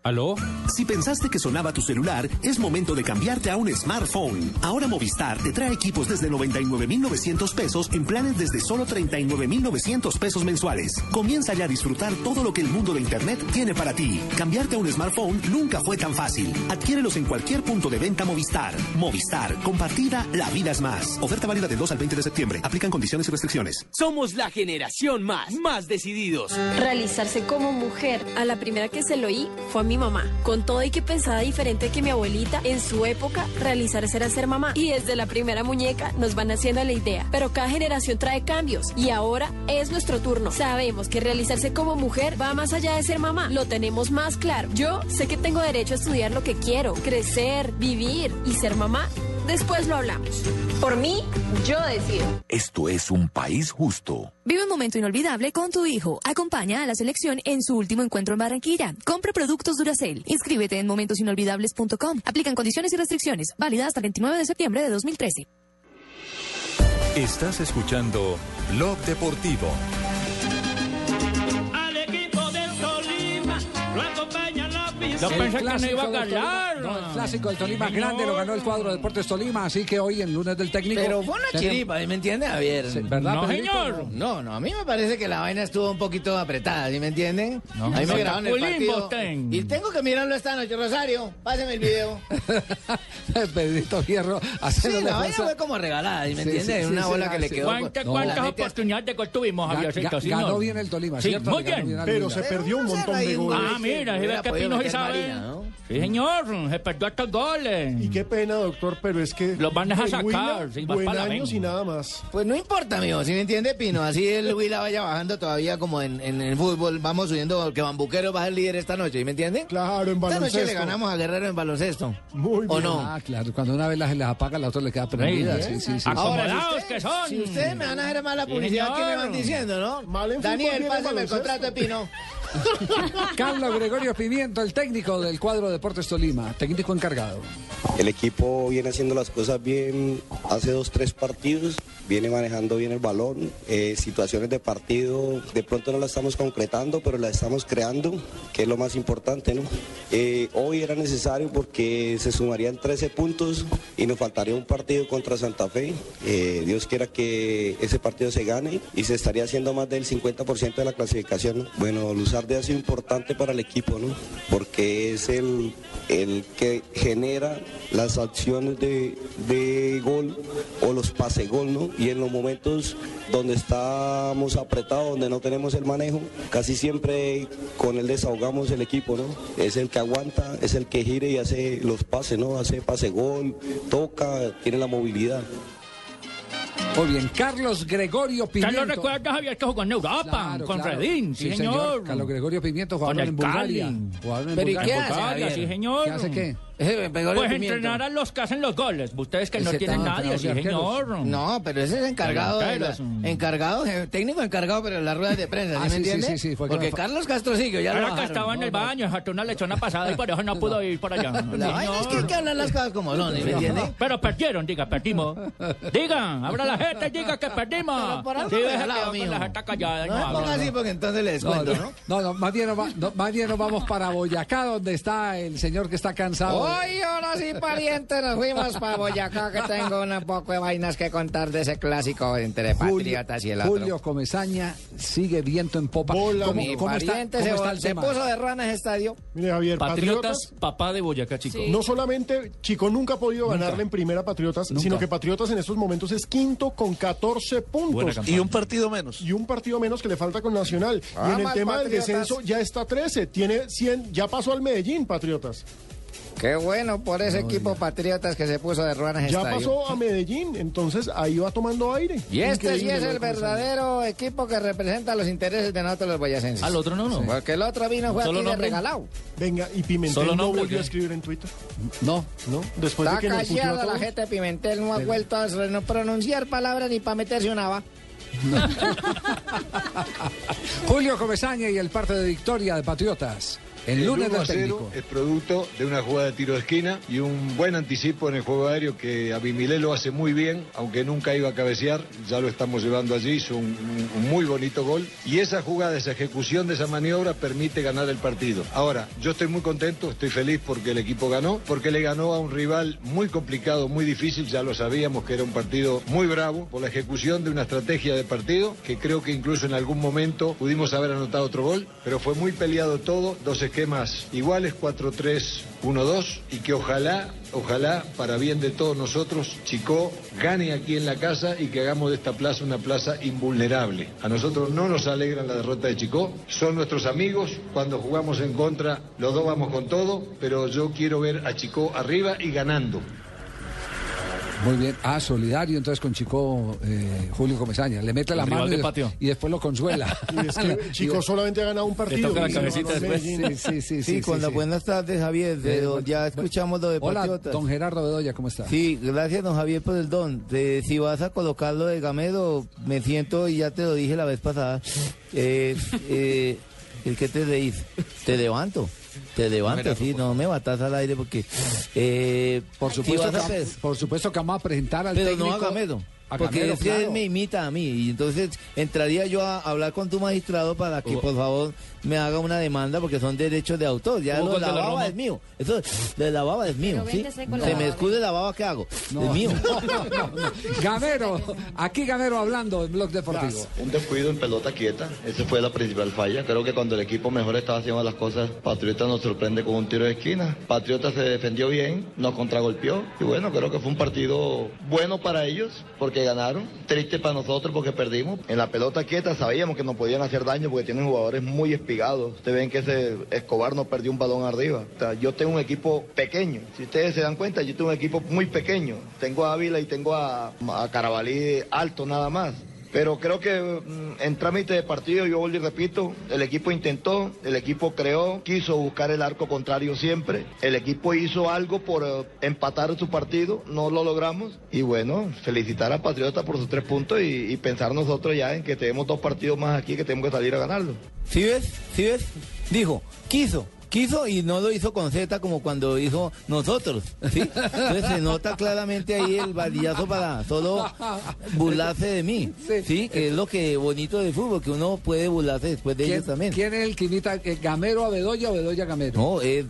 S1: ¿Aló?
S44: Si pensaste que sonaba tu celular, es momento de cambiarte a un smartphone. Ahora Movistar te trae equipos desde 99,900 pesos en planes desde solo 39,900 pesos mensuales. Comienza ya a disfrutar todo lo que el mundo de Internet tiene para ti. Cambiarte a un smartphone nunca fue tan fácil. Adquiérelos en cualquier punto de venta Movistar. Movistar, compartida, la vida es más. Oferta válida del 2 al 20 de septiembre. Aplican condiciones y restricciones.
S45: Somos la generación más, más decididos.
S46: Realizarse como mujer. A la primera que se lo oí fue a mi mamá. Con todo y que pensaba diferente que mi abuelita, en su época, realizarse era ser mamá. Y desde la primera muñeca nos van haciendo la idea. Pero cada generación trae cambios. Y ahora es nuestro turno. Sabemos que realizarse como mujer va más allá de ser mamá. Lo tenemos más claro. Yo sé que tengo derecho a estudiar lo que quiero, crecer, vivir y ser mamá Después lo hablamos. Por mí, yo decido.
S47: Esto es un país justo.
S48: Vive un momento inolvidable con tu hijo. Acompaña a la selección en su último encuentro en Barranquilla. Compra productos Duracell. Inscríbete en momentosinolvidables.com. Aplican condiciones y restricciones. Válida hasta el 29 de septiembre de 2013.
S17: Estás escuchando Blog Deportivo.
S1: Yo
S3: El
S1: pensé que no
S3: clásico
S1: iba a ganar.
S3: no, el clásico del Tolima
S1: Sí,
S3: grande lo ganó el cuadro de Deportes Tolima, así que hoy en lunes del técnico.
S5: Pero fue una chiripa, ¿sí ¿me entiende, Javier?
S3: Sí, ¿verdad,
S1: No,
S3: Pedrito?
S1: señor.
S5: No, no, a mí me parece que la vaina estuvo un poquito apretada, ¿sí me entienden?
S1: No,
S5: a mí me
S1: no,
S5: grabaron el partido. Y tengo que mirarlo esta noche, Rosario. Pásame el video. <laughs>
S3: Pedrito Fierro
S5: Sí,
S3: haciéndole
S5: la vaina fue como regalada, ¿sí me
S3: Sí,
S5: entiende?
S3: sí,
S5: Una
S3: sí,
S5: bola
S3: sí,
S5: que le
S3: sí.
S5: quedó.
S1: ¿Cuántas, oportunidades de gol tuvimos, Javiercito?
S3: ganó bien el Tolima,
S1: Sí,
S3: ¿cierto?
S1: muy bien.
S6: Pero se perdió un montón de goles.
S1: Ah, mira,
S5: Hubiera
S1: que Pino sí sabe.
S5: Marina, ¿no?
S1: Sí, señor, se perdió estos goles.
S6: Y qué pena, doctor, pero es que...
S1: Los van a
S6: el
S1: sacar,
S6: Huila,
S1: vas
S6: buen
S1: para
S6: años y nada más.
S5: Pues no importa, amigo, ¿sí me entiende, Pino? Así el <laughs> Huila vaya bajando todavía como en, en el fútbol. Vamos subiendo, que Bambuquero va a ser líder esta noche, ¿sí me entiende?
S6: Claro, en
S5: Esta noche
S6: baloncesto.
S5: le ganamos a Guerrero en baloncesto.
S6: Muy
S5: ¿O
S6: bien.
S5: no?
S3: Ah, claro, cuando una vez las les apaga, la otra le queda prendida. Sí, sí, sí.
S5: Ahora, si usted-
S1: que son.
S5: Si ustedes me van a hacer mala
S1: Sí,
S5: publicidad, ¿qué me van diciendo, no?
S6: Mal en
S5: Daniel, pásame el
S6: baloncesto.
S5: contrato de Pino. <laughs> <laughs>
S3: Carlos Gregorio Pimiento, el técnico del cuadro de Deportes Tolima, técnico encargado.
S49: El equipo viene haciendo las cosas bien hace dos, tres partidos, viene manejando bien el balón, eh, situaciones de partido de pronto no las estamos concretando, pero las estamos creando, que es lo más importante, ¿no? Eh, hoy era necesario porque se sumarían 13 puntos y nos faltaría un partido contra Santa Fe. Eh, Dios quiera que ese partido se gane y se estaría haciendo más del 50% de la clasificación. ¿no? Bueno, Luzarde ha sido importante para el equipo, ¿no? Porque es el, el que genera las acciones de, de gol o los pase gol, ¿no? Y en los momentos donde estamos apretados, donde no tenemos el manejo, casi siempre con él desahogamos el equipo, ¿no? Es el que aguanta, es el que gire y hace los pases, ¿no? Hace pase gol, toca, tiene la movilidad.
S3: Muy bien, Carlos Gregorio
S1: ¿Ya
S3: Pimiento.
S1: lo recuerdas, Javier, que jugó en Europa
S3: Claro,
S1: con
S3: claro.
S1: Redín? Sí, señor.
S3: Carlos Gregorio Pimiento jugador en Bulgaria. Jugador en
S5: Pero ¿y qué hace,
S1: Bulgaria, sí, señor.
S3: ¿Qué hace qué?
S1: Pues entrenar a los que hacen los goles. Ustedes que no tienen nadie, sí, señor.
S5: No, pero ese es encargado de la- encargado, técnico encargado, pero en las ruedas de prensa, ¿sí
S3: Ah,
S5: me
S3: sí, sí,
S5: entiende?
S3: sí, sí, fue que
S5: Porque Carlos Castro sigue, ya lo
S1: Ahora que estaba en el baño, saltó una lechona pasada y por eso no pudo ir por allá.
S5: La es que hay que hablar las cosas como son, ¿sí me entiende? <laughs>
S1: Pero perdieron, diga, perdimos. Digan, abra la y diga que perdimos.
S5: Pero por algo
S1: Sí, la jeta callada
S5: No ponga así porque entonces le
S3: No, no,
S5: ¿no?
S3: no, no, más bien, nos va- no, más bien nos vamos para Boyacá, donde está el señor que está cansado.
S13: Hoy, ahora sí, pariente, nos fuimos para Boyacá, que tengo un poco de vainas que contar de ese clásico entre Patriotas y el otro.
S3: Julio Comesaña sigue viento en popa. ¿Cómo,
S13: Mi
S3: cómo está,
S13: pariente
S3: cómo
S13: se,
S3: está el
S13: se
S3: tema?
S13: puso de rana ese estadio.
S6: Mire, Javier,
S1: Patriotas,
S6: Patriotas,
S1: papá de Boyacá, chico.
S6: no solamente Chico nunca ha podido
S1: Nunca.
S6: ganarle en primera Patriotas,
S1: Nunca.
S6: sino que Patriotas en estos momentos es quinto con 14
S39: Buena
S6: puntos.
S39: Y un partido menos.
S6: Y un partido menos que le falta con Nacional. y en el tema del descenso ya está 13, tiene 100, ya pasó al Medellín, Patriotas.
S13: Qué bueno por ese equipo Patriotas que se puso de ruana ese
S6: Ya
S13: estadio.
S6: pasó a Medellín, entonces ahí va tomando aire.
S13: Y este sí es el
S6: que
S13: verdadero equipo que representa los intereses de nosotros los boyacenses.
S1: Al otro no, no.
S13: Porque el otro vino fue
S1: Solo
S13: aquí de regalado.
S6: Venga, y Pimentel
S1: Solo
S6: no
S1: nombre,
S6: volvió a escribir en Twitter.
S3: No.
S6: ¿No? Después de
S13: Está
S6: que nos puteó a
S13: callada la gente de Pimentel, no ha vuelto a no pronunciar palabras ni para meterse una va. <laughs>
S3: Julio Comesaña y el parte de victoria de Patriotas. El
S50: El
S3: lunes
S50: 1
S3: del
S50: a 0
S3: técnico.
S50: es producto de una jugada de tiro de esquina y un buen anticipo en el juego aéreo que Abimilé lo hace muy bien, aunque nunca iba a cabecear, ya lo estamos llevando allí, hizo un muy bonito gol y esa jugada, esa ejecución de esa maniobra permite ganar el partido. Ahora, yo estoy muy contento, estoy feliz porque el equipo ganó, porque le ganó a un rival muy complicado, muy difícil, ya lo sabíamos que era un partido muy bravo por la ejecución de una estrategia de partido que creo que incluso en algún momento pudimos haber anotado otro gol, pero fue muy peleado todo, dos esquemas iguales, 4-3-1-2 y que ojalá, ojalá, para bien de todos nosotros, Chico gane aquí en la casa y que hagamos de esta plaza una plaza invulnerable. A nosotros no nos alegra la derrota de Chico, son nuestros amigos, cuando jugamos en contra los dos vamos con todo, pero yo quiero ver a Chico arriba y ganando.
S3: Muy bien. Ah, solidario entonces con Chico eh, Julio Comesaña. Le mete la mano y,
S1: de patio.
S3: y después lo consuela. <laughs>
S6: Y es que <laughs> Chico solamente ha ganado un partido.
S1: toca la cabecita.
S6: Medellín.
S3: Sí, sí, sí.
S5: Sí, con
S3: sí,
S5: las
S3: sí.
S5: buenas tardes, Javier. de-
S3: Eh,
S5: ya escuchamos lo de
S3: Hola,
S5: Patriotas.
S3: don Gerardo Bedoya, ¿cómo está?
S5: Sí, gracias, don Javier, por el don. De- si vas a colocarlo de Gamero, me siento, y ya te lo dije la vez pasada, eh, eh, ¿el que te reís? Te levanto. Te levanto, sí, no me batas al aire porque... Eh,
S3: Por supuesto, que, por supuesto que vamos a presentar al
S5: pero
S3: técnico.
S5: no a Gamero.
S3: A
S5: Porque
S3: Gamero,
S5: es que
S3: claro.
S5: él me imita a mí. Y entonces entraría yo a hablar con tu magistrado para que, por favor, me haga una demanda porque son derechos de autor. Ya
S1: ¿Cómo
S5: lo la baba es mío. Eso de la baba es mío. ¿sí? Se me escude la baba, ¿qué hago? es mío. <laughs>
S3: Gamero, aquí Gamero hablando en Blog Deportivo.
S51: Un descuido en pelota quieta, esa fue la principal falla. Creo que cuando el equipo mejor estaba haciendo las cosas, Patriota nos sorprende con un tiro de esquina. Patriota se defendió bien, nos contragolpeó y bueno, creo que fue un partido bueno para ellos porque ganaron, triste para nosotros porque perdimos. En la pelota quieta sabíamos que nos podían hacer daño porque tienen jugadores muy espigados. Ustedes ven que ese Escobar no perdió un balón arriba. O sea, yo tengo un equipo pequeño. Si ustedes se dan cuenta, yo tengo un equipo muy pequeño. Tengo a Ávila y tengo a, a Carabalí alto nada más. Pero creo que mm, en trámite de partido, yo vuelvo y repito, el equipo intentó, el equipo creó, quiso buscar el arco contrario siempre. El equipo hizo algo por eh, empatar su partido, no lo logramos. Y bueno, felicitar a Patriota por sus tres puntos y, pensar nosotros ya en que tenemos dos partidos más aquí que tenemos que salir a ganarlo.
S5: ¿Sí ves? ¿Sí ves? Dijo, quiso. Quiso y no lo hizo con Z como cuando hizo nosotros. ¿sí? Entonces se nota claramente ahí el valillazo para solo burlarse de mí. Sí. Que es lo que bonito del fútbol, que uno puede burlarse después de
S3: ¿Quién,
S5: ellos también.
S3: quién es el que imita eh, Gamero a Bedoya o Bedoya a Gamero?
S5: No, él,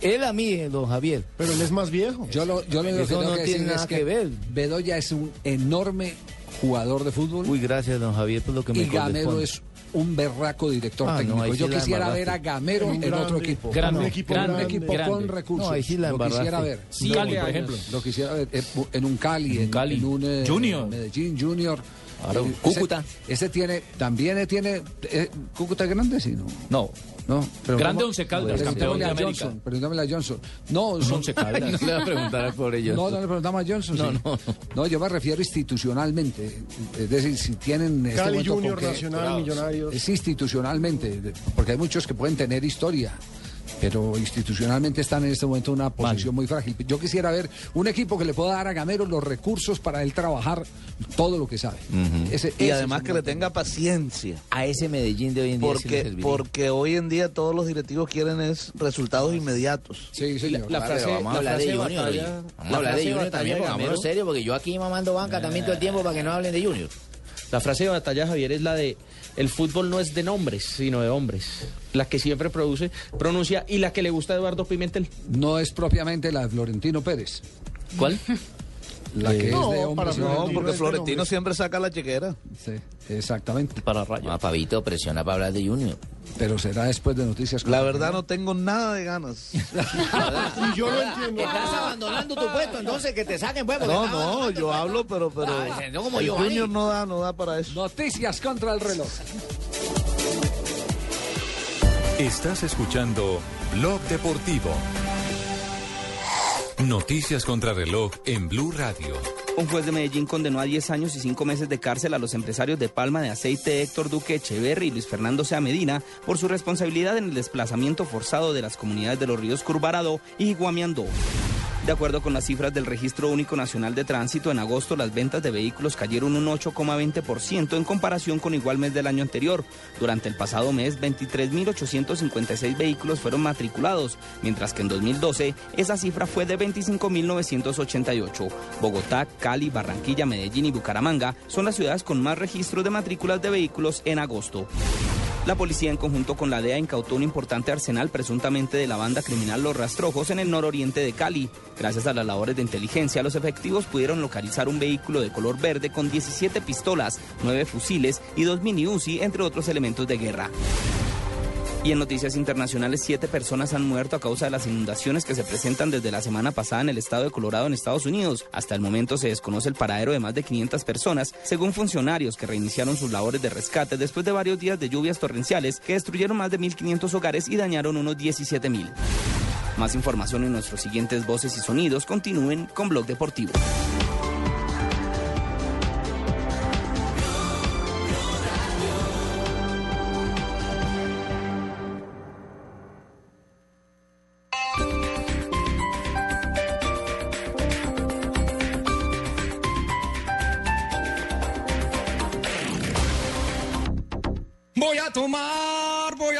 S5: él a mí, eh, don Javier.
S6: Pero él es más viejo.
S3: Yo lo, yo lo que tengo
S5: no
S3: que
S5: tiene nada
S3: es
S5: que ver.
S3: Bedoya es un enorme jugador de fútbol
S5: Uy, gracias, don Javier, por lo que me
S3: y Gamero es un berraco director
S5: Ah,
S3: técnico.
S5: sí
S3: Yo quisiera
S5: embarraste.
S3: ver a Gamero
S6: Un
S3: en
S6: grande,
S3: otro equipo.
S1: grande,
S3: un
S1: equipo
S3: grande,
S1: grande,
S3: equipo
S1: grande.
S3: con recursos.
S5: No, ahí sí la
S3: lo quisiera ver.
S1: Sí, Cali, por ejemplo.
S3: Lo quisiera ver eh, en un Cali, en,
S1: Cali.
S3: en un eh,
S1: Junior.
S3: Medellín Junior.
S1: Claro. Cúcuta.
S3: Ese, tiene, también tiene. eh, ¿Cúcuta es grande? Sí, no.
S1: No.
S3: No, pero
S1: Grande
S3: ¿cómo?
S1: Once Caldas, campeón
S3: Preguntémosle
S1: de
S3: a
S1: América.
S3: Johnson, preguntémosle a Johnson. No, son
S1: Once Caldas. <laughs>
S5: No le va a preguntar al pobre
S3: No,
S5: Johnson.
S3: no le preguntamos a Johnson.
S5: No,
S3: sí.
S5: no,
S3: No, yo me refiero institucionalmente. Es decir, si tienen. en este
S6: Cali Junior, Nacional, Millonarios.
S3: Es institucionalmente, porque hay muchos que pueden tener historia. Pero institucionalmente están en este momento en una posición muy frágil. Yo quisiera ver un equipo que le pueda dar a Gamero los recursos para él trabajar todo lo que sabe. Ese-
S10: Y
S3: ese
S10: además que le tenga paciencia.
S5: A ese Medellín de hoy en día sí
S10: Porque,
S5: serviría.
S10: porque hoy en día todos los directivos quieren es resultados inmediatos.
S3: Sí, señor.
S14: La
S5: Vale,
S14: frase,
S5: vamos a
S14: la
S5: hablar de Junior. Vamos
S14: la
S5: a hablar de Junior también,
S14: Gamero-
S5: serio, porque yo aquí mamando banca también todo el tiempo para que no hablen de Junior.
S14: La frase de batalla, Javier, es la de el fútbol no es de nombres, sino de hombres. La que siempre produce, pronuncia y la que le gusta a Eduardo Pimentel.
S3: No es propiamente la de Florentino Pérez.
S14: ¿Cuál? <laughs>
S3: La que
S6: No,
S3: es de
S6: para
S10: No,
S6: Florentino
S10: porque Florentino siempre saca la chequera.
S3: Sí, exactamente.
S1: Para Rayo.
S5: Ah, Pavito, presiona para hablar de Junior.
S3: Pero será después de noticias.
S10: La verdad no tengo nada de ganas. <laughs>
S6: Y yo lo entiendo.
S5: Estás abandonando tu puesto, entonces que te saquen, pues.
S10: No, no, yo hablo, pero, pero
S5: Ah, no como
S10: el. Junior no da, no da para eso.
S3: Noticias contra el reloj.
S17: Estás escuchando Blog Deportivo. Noticias contra reloj en Blue Radio.
S30: Un juez de Medellín condenó a 10 años y 5 meses de cárcel a los empresarios de Palma de Aceite Héctor Duque Echeverri y Luis Fernando Sea Medina por su responsabilidad en el desplazamiento forzado de las comunidades de los ríos Curvarado y Guamiandó. De acuerdo con las cifras del Registro Único Nacional de Tránsito, en agosto las ventas de vehículos cayeron un 8,20% en comparación con igual mes del año anterior. Durante el pasado mes, 23.856 vehículos fueron matriculados, mientras que en 2012 esa cifra fue de 25.988. Bogotá, Cali, Barranquilla, Medellín y Bucaramanga son las ciudades con más registros de matrículas de vehículos en agosto. La policía en conjunto con la DEA incautó un importante arsenal presuntamente de la banda criminal Los Rastrojos en el nororiente de Cali. Gracias a las labores de inteligencia, los efectivos pudieron localizar un vehículo de color verde con 17 pistolas, 9 fusiles y 2 mini Uzi, entre otros elementos de guerra. Y en noticias internacionales, siete personas han muerto a causa de las inundaciones que se presentan desde la semana pasada en el estado de Colorado, en Estados Unidos. Hasta el momento se desconoce el paradero de más de 500 personas, según funcionarios que reiniciaron sus labores de rescate después de varios días de lluvias torrenciales que destruyeron más de 1.500 hogares y dañaron unos 17.000. Más información en nuestros siguientes voces y sonidos. Continúen con Blog Deportivo.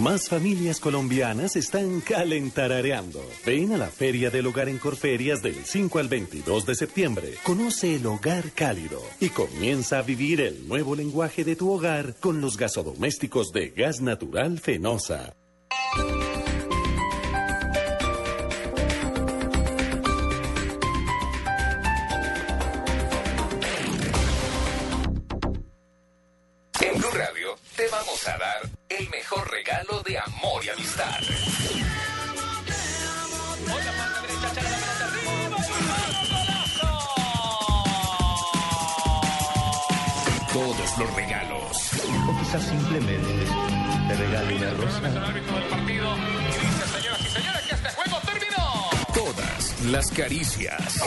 S44: Más familias colombianas están calentarareando. Ven a la Feria del Hogar en Corferias del 5 al 22 de septiembre. Conoce el hogar cálido y comienza a vivir el nuevo lenguaje de tu hogar con los gasodomésticos de gas natural Fenosa.
S2: Quizás simplemente te regale una rosa.
S17: Todas las caricias.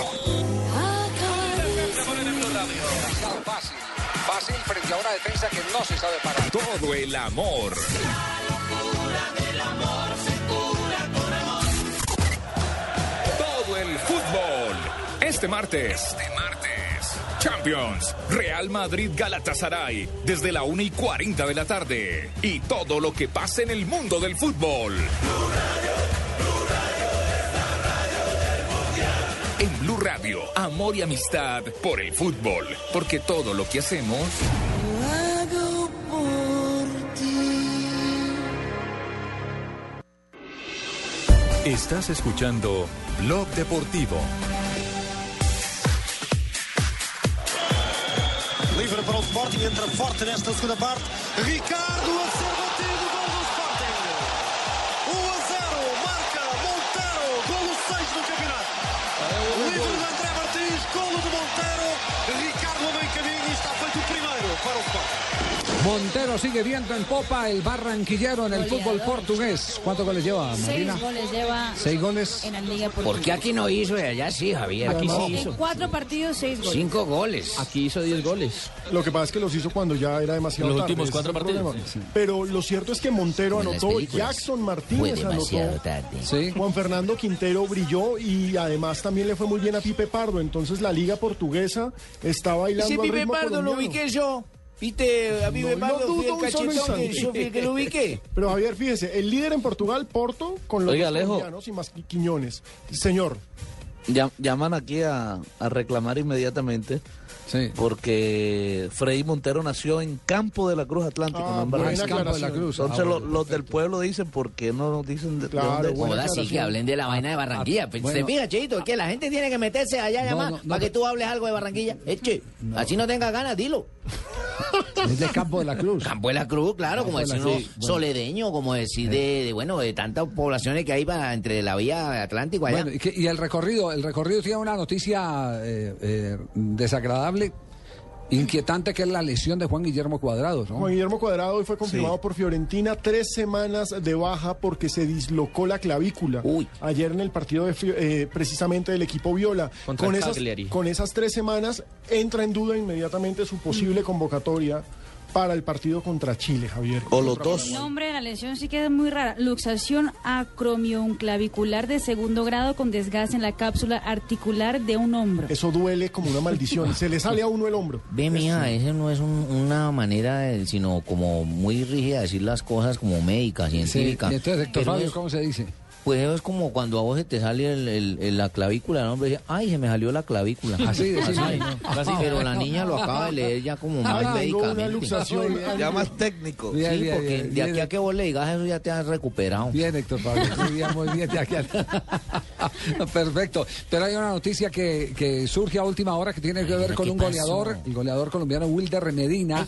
S3: Fácil, fácil frente a una defensa que no se sabe parar.
S17: Todo el amor. Todo el fútbol. Este martes. Este martes. Champions. Real Madrid Galatasaray. Desde la 1 y 40 de la tarde. Y todo lo que pasa en el mundo del fútbol. En Blue Radio, amor y amistad por el fútbol. Porque todo lo que hacemos. Estás escuchando Blog Deportivo.
S52: Sporting, entra forte nesta segunda parte. Ricardo a ser batido, gol do Sporting. 1 a 0, marca Monteiro, golo 6 do campeonato. Livre de André Martins, golo de Monteiro. Ricardo a meio caminho e está feito o primeiro para o Sporting.
S3: Montero sigue viento en popa el barranquillero en el fútbol portugués. ¿Cuántos goles lleva,
S11: Seis
S3: Marina?
S11: goles lleva
S3: Seis goles.
S11: en la Liga Portuguesa.
S5: ¿Por qué aquí no hizo y allá sí, Javier?
S6: Aquí sí
S11: En
S6: hizo.
S11: cuatro partidos, seis goles.
S5: Cinco goles.
S14: Aquí hizo 10 goles.
S6: Lo que pasa es que los hizo cuando ya era demasiado
S14: Los
S6: tarde.
S14: últimos
S6: ese
S14: cuatro partidos, sí.
S6: Pero lo cierto es que Montero
S5: en
S6: anotó,
S5: películas.
S6: Jackson Martínez anotó.
S5: tarde.
S6: Juan Fernando Quintero brilló y además también le fue muy bien a Pipe Pardo. Entonces la liga portuguesa está bailando
S53: Ese
S6: al
S53: Pipe
S6: ritmo
S53: Pardo lo
S6: colombiano.
S53: ubiqué yo. ¿Viste? A Pipe
S6: No,
S53: Pardo
S6: no
S53: fui el cachetón que yo fui el que lo ubiqué. <laughs>
S6: Pero Javier, fíjese, el líder en Portugal, Porto, con los
S10: Oiga,
S6: y más Qui- Quiñones. Señor.
S10: Llam- Llaman aquí a, a reclamar inmediatamente porque Freddy Montero nació en Campo de la Cruz Atlántico,
S6: Ah,
S10: no en
S6: aclaración. Campo de la Cruz.
S10: Entonces
S6: Ah, bueno,
S10: los del pueblo dicen, ¿por qué no nos dicen de, de
S6: Claro,
S10: dónde es?
S6: buena
S5: Joda, sí, que hablen de la vaina de Barranquilla. Pues,
S10: bueno.
S5: ¿Se fija, Cheito? Que la gente tiene que meterse allá
S3: No,
S5: llamar
S3: no, no,
S5: para que tú hables algo de Barranquilla. Eche, así no tengas ganas, dilo. <laughs>
S3: Es de Campo de la Cruz.
S5: Campo de la Cruz, claro, como
S3: Campo de
S5: decir uno
S3: bueno.
S5: soledeño, como decir de, de, bueno, de tantas poblaciones que hay para, entre la vía Atlántico allá.
S3: Bueno, y, que- y el recorrido, el recorrido tiene una noticia eh, eh, desagradable, inquietante, que es la lesión de Juan Guillermo Cuadrado. ¿no?
S6: Juan Guillermo Cuadrado hoy fue confirmado
S3: Sí.
S6: por Fiorentina tres semanas de baja porque se dislocó la clavícula. Ayer en el partido de eh, precisamente del equipo Viola.
S14: Contra
S6: con, esas,
S14: Cagliari.
S6: con esas tres semanas entra en duda inmediatamente su posible convocatoria para el partido contra Chile, Javier.
S10: O los dos.
S11: El nombre de la lesión sí que es muy rara. Luxación acromioclavicular de segundo grado con desgaste en la cápsula articular de un hombro.
S6: Eso duele como una maldición. se le sale a uno el hombro.
S5: Ve, mija, esa no es un- una manera, de- sino como muy rígida de decir las cosas como médica,
S3: Sí,
S5: científica.
S3: y entonces, Héctor Fabio,
S5: es-
S3: ¿cómo se dice?
S5: Pues eso es como cuando a vos se te sale el- el- el- la clavícula, el hombre dice, ay, se me salió la clavícula.
S3: Así, decimos.
S5: Así, así, pero la niña lo acaba de leer ya como más
S6: una
S5: médicamente.
S6: luxación.
S39: Ya más técnico.
S3: Bien,
S5: Sí,
S3: bien,
S5: porque
S3: bien,
S5: de
S3: bien.
S5: aquí a que vos le digas eso ya te has recuperado.
S3: Bien, Héctor Pablo, muy bien, muy bien. de aquí a- <laughs> Perfecto. Pero hay una noticia que, que surge a última hora que tiene que ver con
S5: ¿qué
S3: un
S5: pasó?
S3: goleador, el goleador colombiano Wilder Medina.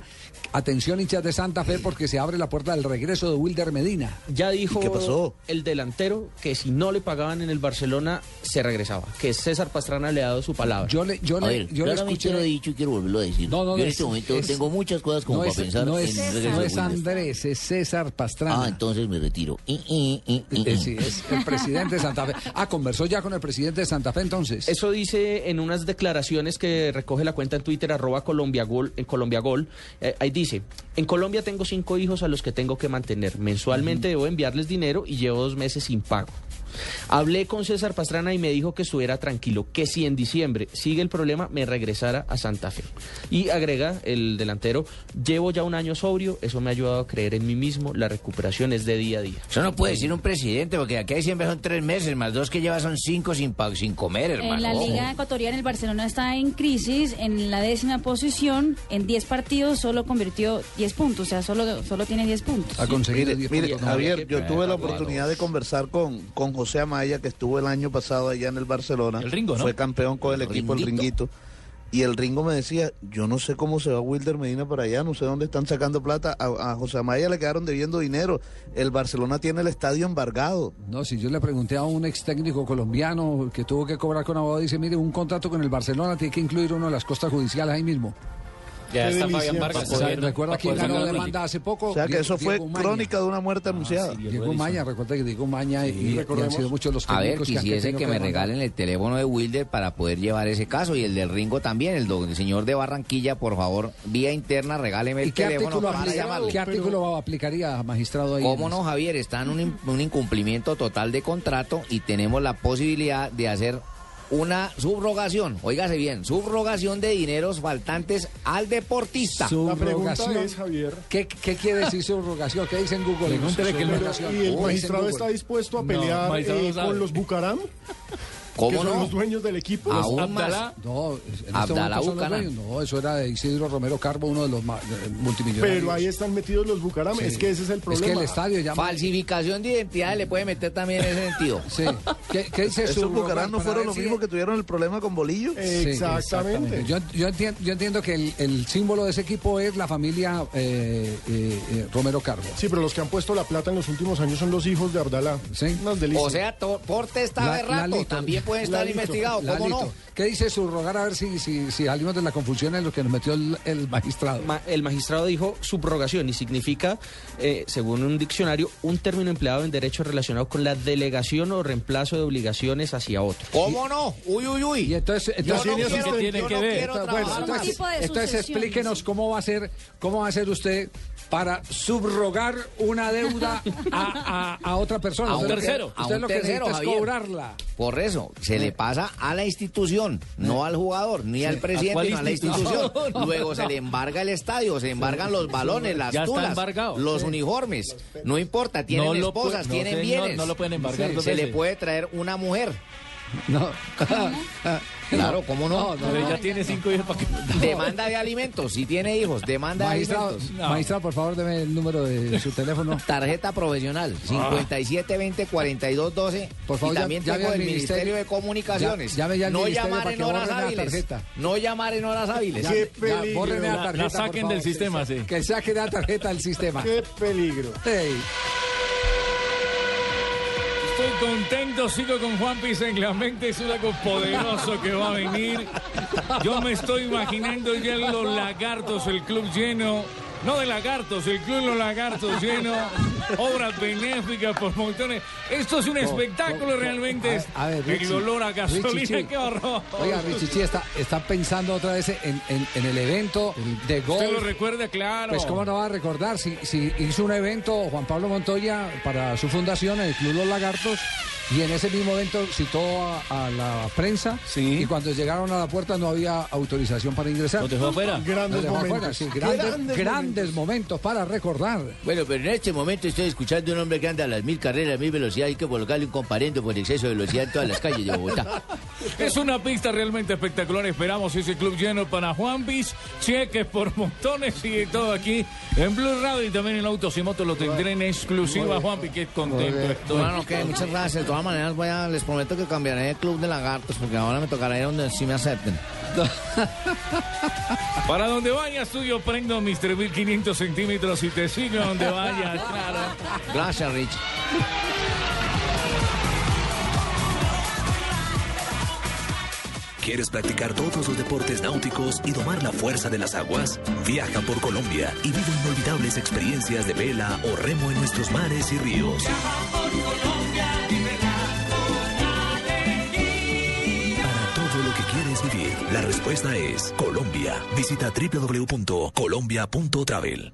S3: Atención, hinchas de Santa Fe, porque se abre la puerta del regreso de Wilder Medina.
S14: Ya dijo
S39: qué pasó?
S14: el delantero que si no le pagaban en el Barcelona se regresaba, que César Pastrana le ha dado su palabra.
S3: Yo le, yo
S5: A
S3: le,
S5: ver,
S3: yo le
S5: claramente
S3: escuché.
S5: lo he dicho y quiero volverlo a decir.
S3: No, no,
S5: Yo
S3: no,
S5: en
S3: es-
S5: este momento
S3: es-
S5: tengo muchas cosas como
S3: no
S5: para
S3: es,
S5: pensar
S3: no
S5: en
S3: es,
S5: regreso
S3: no es. Andrés, es César Pastrana.
S5: Ah, entonces me retiro. Y, y, y, y,
S3: Eh,
S5: y.
S3: sí, es el presidente de Santa Fe. Ah, conversó ya con el presidente de Santa Fe entonces.
S14: Eso dice en unas declaraciones que recoge la cuenta en Twitter, arroba Colombia Gol, en Colombia Gol. eh, ahí dice, en Colombia tengo cinco hijos a los que tengo que mantener. Mensualmente debo enviarles dinero y llevo dos meses sin pago. pago. Hablé con César Pastrana y me dijo que estuviera tranquilo, que si en diciembre sigue el problema, me regresara a Santa Fe. Y agrega el delantero, llevo ya un año sobrio, eso me ha ayudado a creer en mí mismo, la recuperación es de día a día.
S5: Eso no puede decir un presidente, porque aquí hay siempre son tres meses, más dos que lleva son cinco sin, sin comer, hermano.
S11: En la. Liga Ecuatoriana, el Barcelona está en crisis, en la décima posición. En 10 partidos solo convirtió 10 puntos, o sea, solo, solo tiene 10 puntos.
S3: A conseguir
S39: Mire,
S3: 10
S39: mire,
S3: puntos, ¿no?
S39: Javier, yo tuve la oportunidad de conversar con, con José Amaya, que estuvo el año pasado allá en el Barcelona.
S1: El Ringo, ¿no?
S39: Fue campeón con el equipo, el
S5: Ringuito.
S39: Ringuito. Y el Ringo me decía, yo no sé cómo se va Wilder Medina para allá, no sé dónde están sacando plata. A, a José Amaya le quedaron debiendo dinero. El Barcelona tiene el estadio embargado.
S3: No, si yo le pregunté a un ex técnico colombiano que tuvo que cobrar con abogado, dice, mire, un contrato con el Barcelona tiene que incluir uno de las costas judiciales ahí mismo.
S1: Ya está. Fabián Vargas.
S3: O sea,
S1: poder-
S3: recuerda
S1: poder
S3: ganó
S1: la
S3: demanda hace poco.
S39: O sea que eso fue crónica de una muerte anunciada.
S3: Diego Maña, recuerda que Diego Maña y, y han sido muchos los
S5: A ver,
S3: que
S5: quisiese que me regalen el teléfono de Wilder para poder llevar ese caso y el del Ringo también, el, señor de Barranquilla, por favor, vía interna, regáleme
S3: ¿Y
S5: el teléfono para llamarlo.
S3: ¿qué artículo aplicaría, magistrado? Ahí
S5: ¿Cómo no, Javier? Está en un incumplimiento total de contrato y tenemos la posibilidad de hacer una subrogación, óigase bien, subrogación de dineros faltantes al deportista.
S6: La pregunta
S3: Subrogación.
S6: es, Javier,
S3: ¿Qué, qué quiere decir subrogación? ¿Qué dice en Google?
S1: Pregúntele que el-
S3: Subrogación.
S6: ¿y el
S3: ¿Qué dice en
S6: magistrado está dispuesto a pelear eh, con los Bucaram? <laughs>
S5: ¿Cómo
S6: que son
S5: no?
S6: los dueños del equipo.
S5: Aún
S1: Abdalá.
S3: No, en este
S5: Abdalá Bucaram.
S3: No, eso era de Isidro Romero Carbo, uno de los multimillonarios.
S6: Pero ahí están metidos los Bucaram.
S3: Sí.
S6: Es que ese es el
S3: Es
S6: problema.
S3: que el estadio ya...
S5: Falsificación de identidad le puede meter también en ese sentido.
S3: Sí. ¿Qué, qué dice
S39: ¿Esos Bucaram no fueron los
S3: si-
S39: mismos que tuvieron el problema con Bolillo?
S3: Sí,
S6: Exactamente.
S3: Yo, yo entiendo, yo entiendo que el, el símbolo de ese equipo es la familia eh, eh, eh, Romero Carbo.
S6: Sí, pero los que han puesto la plata en los últimos años son los hijos de Abdalá.
S3: Sí.
S6: Unas delicias.
S5: O sea, Porte está
S3: Lalito.
S5: también puede estar
S6: Lalito.
S5: investigado, ¿cómo
S3: Lalito,
S5: no?
S3: ¿Qué dice subrogar? A ver si, si, si salimos de la confusión en lo que nos metió el, el magistrado.
S14: Ma- el magistrado dijo subrogación y significa, eh, según un diccionario, un término empleado en derecho relacionado con la delegación o reemplazo de obligaciones hacia otro.
S5: ¿Cómo no? Uy, uy,
S3: Y
S5: uy.
S3: entonces,
S5: Yo
S3: entonces,
S5: no
S1: tiene
S5: quiero,
S1: que- tiene
S5: yo
S1: que
S5: no
S1: ver.
S5: quiero
S3: Bueno, entonces,
S5: más.
S11: tipo de
S3: entonces explíquenos cómo va a ser, cómo va a ser usted para subrogar una deuda a, a- a otra persona.
S5: A un
S3: Usted
S5: tercero, a
S3: Usted
S5: un
S3: lo que
S5: tercero,
S3: es cobrarla.
S5: Por eso, se le pasa a la institución, no al jugador, ni al
S1: ¿A
S5: presidente, no a la
S1: institución? <laughs>
S5: Luego se le embarga el estadio, se embargan los balones, las
S1: Ya
S5: tulas, los uniformes. No importa, tienen esposas, tienen bienes.
S1: no lo pueden embargar
S5: Se le puede traer una mujer. <laughs>
S3: No. <laughs>
S5: Claro, ¿cómo no?
S1: Pero ya tiene cinco hijos para que...
S5: Demanda de alimentos, si tiene hijos, demanda de
S3: Magistrado,
S5: alimentos.
S3: magistrado, por favor, deme el número de su teléfono. <laughs>
S5: Tarjeta profesional, 5720-4212.
S3: Por favor,
S5: y
S3: ya-
S5: también
S3: llame
S5: tengo
S3: al
S5: del Ministerio
S3: ministerio-
S5: de Comunicaciones.
S3: Ya- llame ya
S5: no llamar en horas hábiles.
S3: tarjeta.
S5: No llamar en horas hábiles.
S3: Ya,
S6: Qué
S3: ya,
S6: peligro.
S3: la
S1: saquen
S3: favor.
S1: del sistema, sí.
S3: Que saquen la tarjeta del sistema.
S6: Qué peligro.
S3: Ey.
S1: Contento, sigo con Juan Pisa en la mente, es algo poderoso que va a venir. Yo me estoy imaginando ya los lagartos, el club lleno. No de lagartos, el club Los Lagartos lleno, <laughs> obras benéficas por montones. Esto es un espectáculo realmente.
S3: A, a ver,
S1: el
S3: Richie,
S1: olor a gasolina, qué horror.
S3: Oiga, Richichi está, está pensando otra vez en, en- en el evento de golf.
S1: Usted lo recuerda, claro.
S3: Pues cómo no va a recordar si, si hizo un evento Juan Pablo Montoya para su fundación, el Club Los Lagartos, y en ese mismo evento citó a, a la prensa y cuando llegaron a la puerta no había autorización para ingresar.
S5: ¿Los dejó afuera?
S3: Afuera, sí, grandes, grandes, momentos para recordar.
S5: Bueno, pero en este momento estoy escuchando a un hombre que anda a las mil carreras, a mil velocidad. Hay que colocarle un comparendo por exceso de velocidad en todas las calles de Bogotá. <laughs>
S1: Es una pista realmente espectacular. Esperamos ese club lleno para Juan Piz. Cheques por montones. Sigue todo aquí en Blue Radio y también en Autos y Motos lo tendré en exclusiva. Juan Piz, que contento estoy.
S5: Bueno, ok, muchas gracias. De todas maneras, voy a, les prometo que cambiaré de club de lagartos porque ahora me tocará ir donde sí me acepten. <laughs>
S1: Para donde vayas, tuyo prendo Mr. 1500 centímetros y te sigo donde vayas, <laughs> claro.
S5: Gracias, Rich.
S26: ¿Quieres practicar todos los deportes náuticos y domar la fuerza de las aguas? Viaja por Colombia y vive inolvidables experiencias de vela o remo en nuestros mares y ríos. La respuesta es Colombia. Visita www.colombia.travel.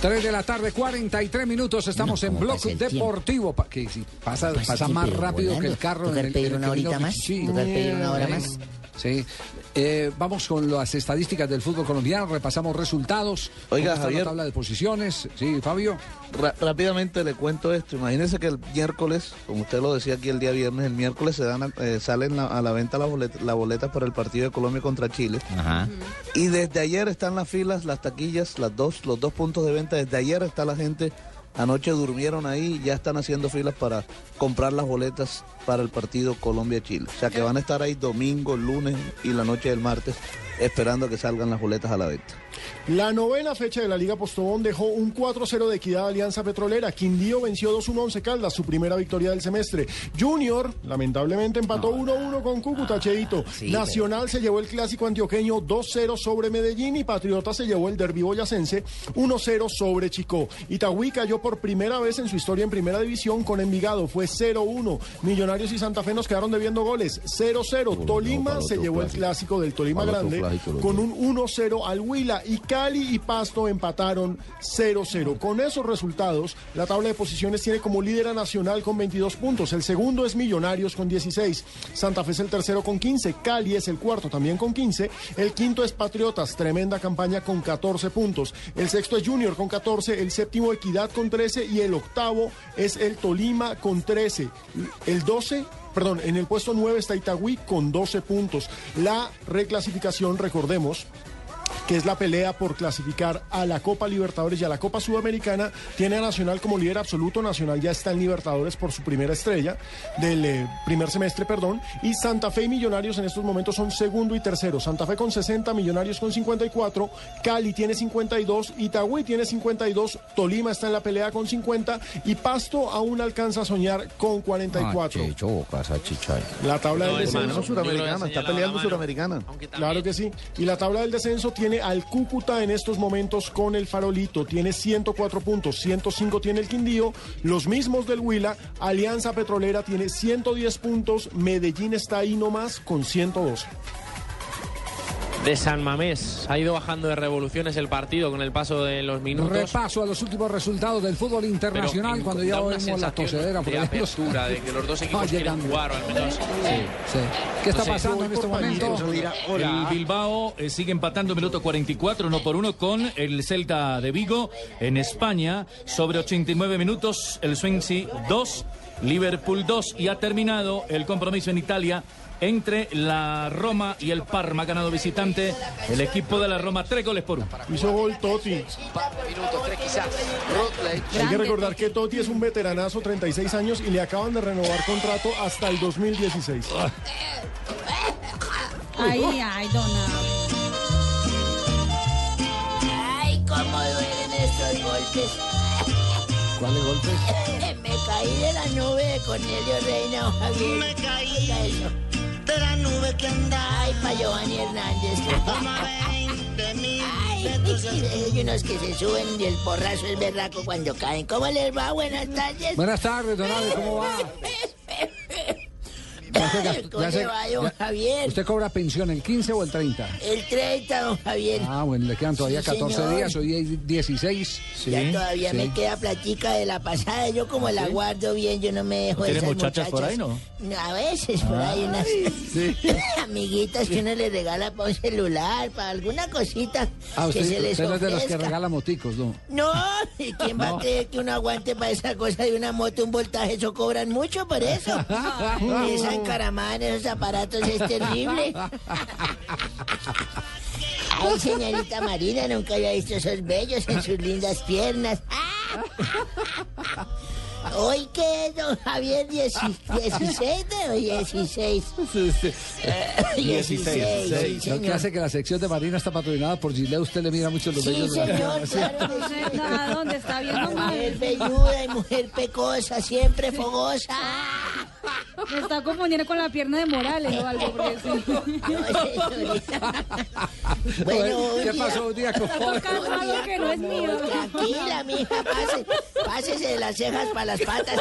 S3: Tres de la tarde, 43 minutos. Estamos en Blog? Deportivo. Pa- que si pasa,
S7: Pasa
S3: más rápido que el
S7: volando.
S3: carro.
S7: ¿Tocar
S3: en el-
S7: pedir una horita más? ¿Tocar pedir una hora
S3: Sí.
S7: más?
S3: Sí. Eh, vamos con las estadísticas del fútbol colombiano. Repasamos resultados.
S10: Oiga,
S3: ¿Cómo está
S10: Javier.
S3: La tabla de posiciones. Sí, Fabio.
S10: Rápidamente le cuento esto. Imagínense que el miércoles, como usted lo decía aquí el día viernes, el miércoles se dan a- eh, salen la- a la venta las boletas la boletas para el partido de Colombia contra Chile. Y desde ayer están las filas, las taquillas, las dos, los dos puntos de venta. Desde ayer está la gente. Anoche durmieron ahí, ya están haciendo filas para comprar las boletas para el partido Colombia-Chile. O sea que van a estar ahí domingo, lunes y la noche del martes esperando a que salgan las boletas a la venta.
S6: La novena fecha de la Liga Postobón dejó un 4-0 de equidad a Alianza Petrolera. Quindío venció 2-1 Once Caldas, su primera victoria del semestre. Junior, lamentablemente, empató 1-1 con Cúcuta, Cheito.
S7: sí,
S6: Nacional se llevó el clásico antioqueño 2-0 sobre Medellín y Patriota se llevó el derbi boyacense 1-0 sobre Chicó. Itagüí cayó por primera vez en su historia en primera división con Envigado. Fue 0-1. Millonarios y Santa Fe nos quedaron debiendo goles. 0-0. Tolima se llevó el
S10: clásico.
S6: del Tolima
S10: Para
S6: Grande
S10: clásico,
S6: con un 1-0 al Huila y Cali y Pasto empataron 0-0. Con esos resultados, la tabla de posiciones tiene como líder Nacional con 22 puntos. El segundo es Millonarios con 16. Santa Fe es el tercero con 15. Cali es el cuarto también con 15. El quinto es Patriotas, tremenda campaña con 14 puntos. El sexto es Junior con 14. El séptimo Equidad con 13. Y el octavo es el Tolima con 13. El 12 Perdón, en el puesto 9 está Itagüí con 12 puntos. La reclasificación, recordemos, que es la pelea por clasificar a la Copa Libertadores y a la Copa Sudamericana, tiene a Nacional como líder absoluto. Nacional ya está en Libertadores por su primera estrella del eh, primer semestre, perdón. Y Santa Fe y Millonarios en estos momentos son segundo y tercero. Santa Fe con 60, Millonarios con 54, Cali tiene 52, Itagüí tiene 52, Tolima está en la pelea con 50 y Pasto aún alcanza a soñar con 44. La tabla del descenso.
S10: Suramericana, está peleando Suramericana.
S6: Claro que sí. Y la tabla del descenso tiene al Cúcuta en estos momentos con el Farolito. Tiene 104 puntos, 105 tiene el Quindío, los mismos del Huila. Alianza Petrolera tiene 110 puntos, Medellín está ahí nomás con 112.
S39: De San Mamés. Ha ido bajando de revoluciones el partido con el paso de los minutos.
S3: Repaso a los últimos resultados del fútbol internacional
S39: en-
S3: cuando ya vemos la tosedera.
S39: de
S3: ahí.
S39: apertura, de que los dos equipos
S3: Va
S39: quieren
S3: llegando.
S39: jugar, o al menos...
S3: Sí. ¿Qué está pasando en este momento?
S1: El Bilbao eh, sigue empatando minuto 44, uno por uno, con el Celta de Vigo en España. Sobre 89 minutos, el Swansea 2, Liverpool 2. Y ha terminado el compromiso en Italia. Entre la Roma y el Parma. Ha ganado visitante el equipo de la Roma. Tres goles por uno.
S6: Hizo gol Totti. Hay que recordar que Totti es un veteranazo, 36 años, y le acaban de renovar contrato hasta el 2016.
S11: Ay, ay, dona.
S7: Ay, cómo duelen estos golpes.
S3: ¿Cuáles golpes? <laughs>
S7: Me caí de la nube de Cornelio Reina, o Javier. Me caí de la nube que anda. Ay, pa' Giovanni Hernández. Ay, hay unos que se suben y el porrazo es berraco cuando caen. ¿Cómo les va? Buenas tardes.
S3: Buenas tardes, don Abe, ¿cómo va? <laughs> <laughs>
S7: Javier?
S3: ¿Usted cobra pensión el 15 o el 30?
S7: El 30, don Javier.
S3: Ah, bueno, le quedan todavía
S7: Sí,
S3: 14
S7: señor.
S3: días, hoy hay 16.
S7: Ya todavía
S3: sí.
S7: me queda platica de la pasada. Yo como la
S3: ¿Sí?
S7: guardo bien, yo no me dejo de
S1: ¿Tiene
S7: esas
S1: muchachas por ahí, no?
S7: A veces por ahí unas <laughs> amiguitas que uno le regala para un celular, para alguna cosita
S3: Ah,
S7: que
S3: usted,
S7: se les
S3: usted es de los que regala moticos, ¿no?
S7: No, ¿y quién va a creer que uno aguante para esa cosa de una moto, un voltaje? Eso cobran mucho por eso. <laughs> Esa encaramada en esos aparatos es terrible. <laughs> Ay, señorita Marina, nunca había visto esos bellos en sus lindas piernas. <laughs> ¿Hoy qué es, don Javier? ¿Dieci- ¿16 o 16? Eh, <laughs> 16, sí,
S3: Lo que
S7: señor.
S3: hace que la sección de Marina está patrocinada por Gillette, usted le mira mucho los
S7: Sí,
S3: bellos. de la
S7: señor,
S3: ¿sí?
S7: claro que sí.
S11: ¿A dónde está viendo?
S7: Mujer velluda y mujer pecosa, siempre fogosa.
S11: Me está confundiendo con la pierna de Morales o algo. Porque <laughs> sí.
S7: Bueno,
S3: ¿Qué pasó un día con
S11: Tocando algo que no es mío.
S7: Tranquila, mija, pase, pásese de las cejas para las patas.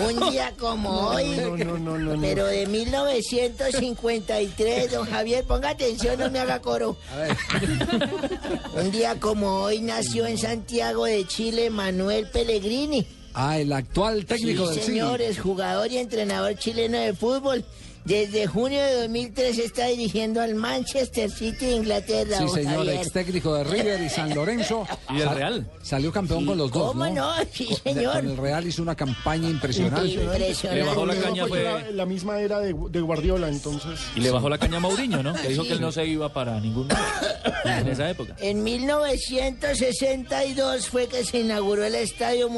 S7: Un día como hoy,
S6: No, no, no, no,
S7: pero de 1953, don Javier, ponga atención, no me haga coro. Un día como hoy nació en Santiago de Chile Manuel Pellegrini.
S3: Ah, el actual técnico
S7: sí,
S3: del
S7: señores, jugador y entrenador chileno de fútbol. Desde junio de 2003 está dirigiendo al Manchester City de Inglaterra.
S3: Sí, señor, ex técnico de River y San Lorenzo. <laughs>
S1: ¿Y del
S3: Sal-
S1: Real?
S3: Salió campeón con los dos,
S7: ¿Cómo no? Sí,
S3: Con-
S7: señor.
S3: Con el Real hizo una campaña impresionante.
S7: Impresionante.
S1: Le bajó la caña,
S6: fue
S1: fue-
S6: la, la misma era de, de Guardiola, entonces.
S1: Y le bajó la caña a Mourinho, ¿no? Que dijo que él no se iba para ningún lado <coughs> en esa época.
S7: En 1962 fue que se inauguró el Estadio